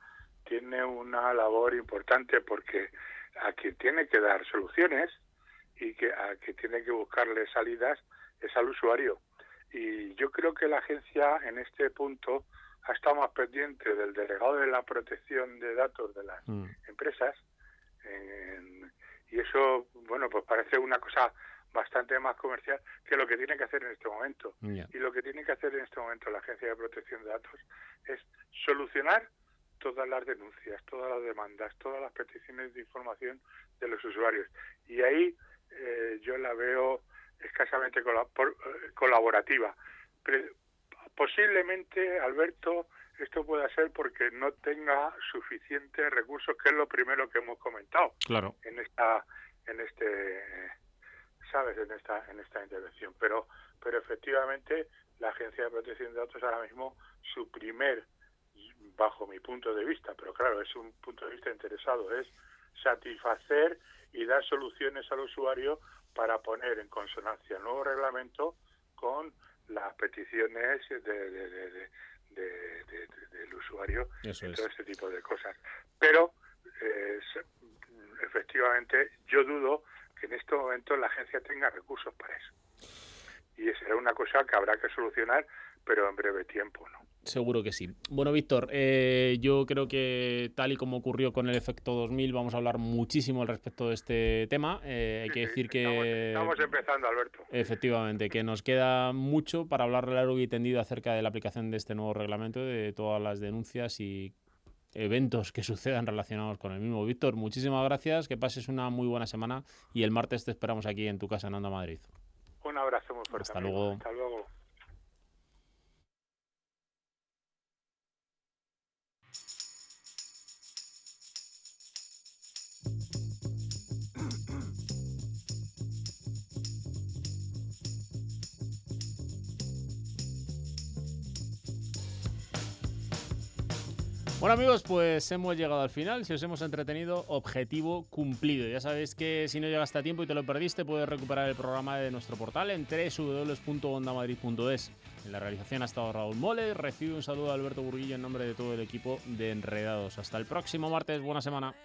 tiene una labor importante porque a quien tiene que dar soluciones y que a quien tiene que buscarle salidas es al usuario. Y yo creo que la agencia en este punto ha estado más pendiente del delegado de la protección de datos de las mm. empresas y eso, bueno, pues parece una cosa bastante más comercial que lo que tiene que hacer en este momento. Y lo que tiene que hacer en este momento la Agencia de Protección de Datos es solucionar todas las denuncias, todas las demandas, todas las peticiones de información de los usuarios. Y ahí eh, yo la veo escasamente eh, colaborativa. posiblemente, Alberto, esto pueda ser porque no tenga suficientes recursos, que es lo primero que hemos comentado claro. en esta, en este, sabes, en esta, en esta intervención. Pero, pero efectivamente, la Agencia de Protección de Datos ahora mismo su primer bajo mi punto de vista, pero claro, es un punto de vista interesado, es satisfacer y dar soluciones al usuario para poner en consonancia el nuevo reglamento con las peticiones de, del usuario y todo este tipo de cosas. Pero efectivamente yo dudo que en este momento la agencia tenga recursos para eso. Y será una cosa que habrá que solucionar, pero en breve tiempo, ¿no? Seguro que sí. Bueno, Víctor, eh, yo creo que tal y como ocurrió con el efecto 2000, vamos a hablar muchísimo al respecto de este tema. Eh, hay que decir que... Estamos, empezando, Alberto. Efectivamente, que nos queda mucho para hablar largo y tendido acerca de la aplicación de este nuevo reglamento, de todas las denuncias y eventos que sucedan relacionados con el mismo. Víctor, muchísimas gracias, que pases una muy buena semana y el martes te esperamos aquí en tu casa en Onda Madrid. Un abrazo muy fuerte. Hasta luego. Hasta luego. Bueno amigos, pues hemos llegado al final. Si os hemos entretenido, objetivo cumplido. Ya sabéis que si no llegaste a tiempo y te lo perdiste, puedes recuperar el programa de nuestro portal en www.ondamadrid.es. En la realización ha estado Raúl Mole. Recibe un saludo de Alberto Burguillo en nombre de todo el equipo de Enredados. Hasta el próximo martes. Buena semana.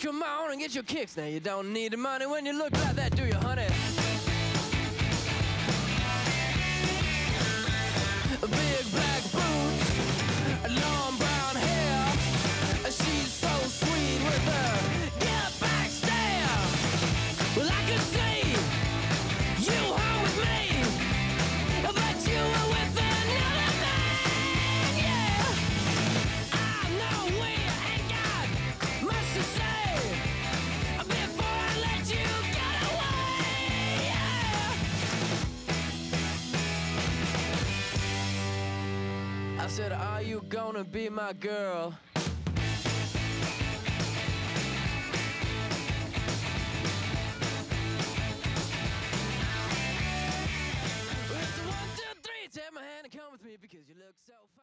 Come on and get your kicks. Now you don't need the money when you look like that, do you, honey? Big black gonna be my girl? It's one, two, three. Take my hand and come with me because you look so fine.